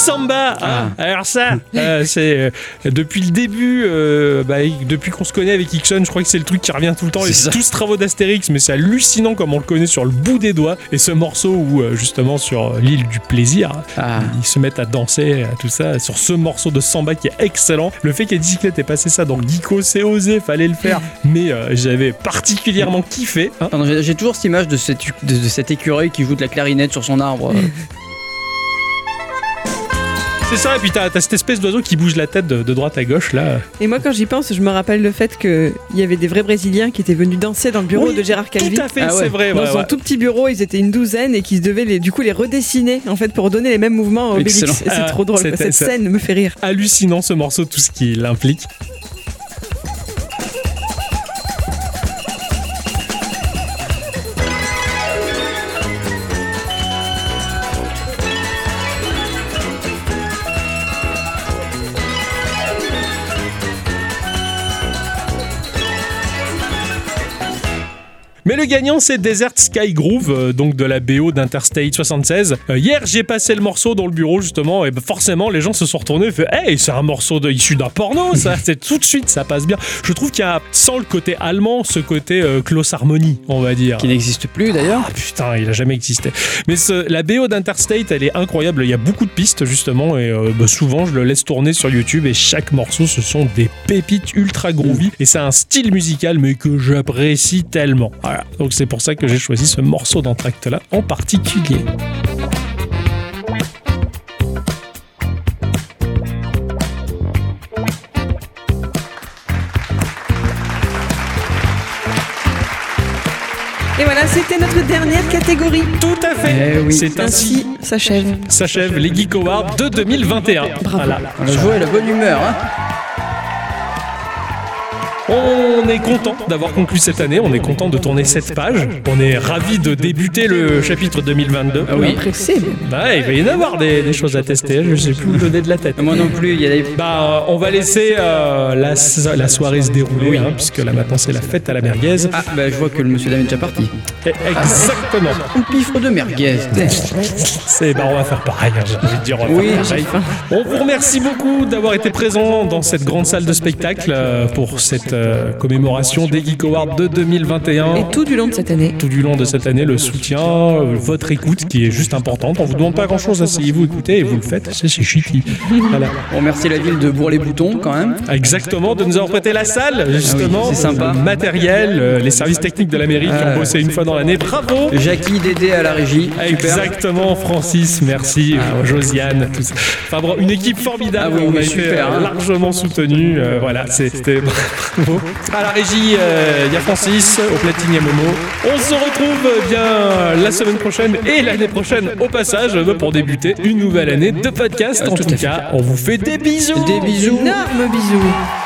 Samba hein. Alors ça, euh, c'est euh, depuis le début, euh, bah, depuis qu'on se connaît avec Ixon, je crois que c'est le truc qui revient tout le temps. Ça. tous ce travaux d'Astérix, mais c'est hallucinant comme on le connaît sur le bout des doigts. Et ce morceau où, justement, sur l'île du plaisir, Ah. ils se mettent à danser, tout ça, sur ce morceau de Samba qui est excellent. Le fait qu'Edicyclette ait passé ça dans Geeko, c'est osé, fallait le faire. Mais j'avais particulièrement kiffé. hein. J'ai- J'ai toujours cette image de, cette, de, de cet écureuil qui joue de la clarinette sur son arbre. C'est ça, et puis t'as cette espèce d'oiseau qui bouge la tête de, de droite à gauche là. Et moi, quand j'y pense, je me rappelle le fait qu'il y avait des vrais Brésiliens qui étaient venus danser dans le bureau Oui, de Gérard Calvi. Tout à fait, Ah ouais. c'est vrai. Dans ouais, son ouais. tout petit bureau, ils étaient une douzaine et qui devaient les, du coup les redessiner en fait pour donner les mêmes mouvements à Obélix. Excellent. Et c'est Ah, trop drôle. Cette scène me fait rire. hallucinant ce morceau, tout ce qu'il implique. Mais le gagnant, c'est Desert Sky Groove, euh, donc de la BO d'Interstate 76. Euh, hier, j'ai passé le morceau dans le bureau, justement, et bah, forcément, les gens se sont retournés et fait Hey, c'est un morceau de, issu d'un porno, ça C'est tout de suite, ça passe bien. Je trouve qu'il y a, sans le côté allemand, ce côté euh, close harmonie, on va dire. qui n'existe plus d'ailleurs. Ah putain, il a jamais existé. Mais ce- la BO d'Interstate, elle est incroyable. Il y a beaucoup de pistes justement, et euh, bah, souvent je le laisse tourner sur YouTube. Et chaque morceau, ce sont des pépites ultra groovy. Et c'est un style musical, mais que j'apprécie tellement. Voilà. Donc c'est pour ça que j'ai choisi ce morceau d'entracte là en particulier. Et voilà, c'était notre dernière catégorie. Tout à fait. Eh oui. C'est ainsi s'achève. s'achève les Geek Awards de 2021. Voilà. On a joué à la bonne humeur. Hein. On est content d'avoir conclu cette année, on est content de tourner cette page, on est ravi de débuter le chapitre 2022. Ah oui. Pressé, même. Bah, il va y en avoir des, des choses à tester, je sais plus où donner de la tête. Moi non plus, il y a des... Bah, euh, on va laisser euh, la, so- la soirée se dérouler, hein, puisque là maintenant c'est la fête à la merguez. Ah, bah je vois que le monsieur dame est déjà parti. Et- Exactement. Un piffre de merguez. C'est, bah, on va faire pareil, hein, j'ai envie de dire. on va Oui, faire pareil. On vous remercie beaucoup d'avoir été présent dans cette grande salle de spectacle euh, pour cette euh, commémoration des Geek Awards de 2021. Et tout du long de cette année. tout du long de cette année, le soutien, euh, votre écoute qui est juste importante. On vous demande pas grand chose, asseyez-vous, écoutez et vous le faites. C'est c'est chiqui. Voilà. On remercie la ville de Bourg-les-Boutons quand même. Exactement, de nous avoir prêté la salle, justement. Ah oui, c'est sympa. Le matériel, euh, les services techniques de la mairie qui ont Ah. bossé une fois dans l'année. Bravo! Jackie, Dédé à la régie. Super. Exactement, Francis, merci, euh, Josiane, tout ça. Enfin bon, une équipe formidable, Ah oui, on a été euh, hein. largement soutenu, euh, voilà, c'était bravo. À la régie, euh, il y a Francis, au platine il y a Momo. On se retrouve bien la semaine prochaine et l'année prochaine au passage euh, pour débuter une nouvelle année de podcast. Ah, en tout cas, on vous fait des bisous. Des bisous. Énorme bisous.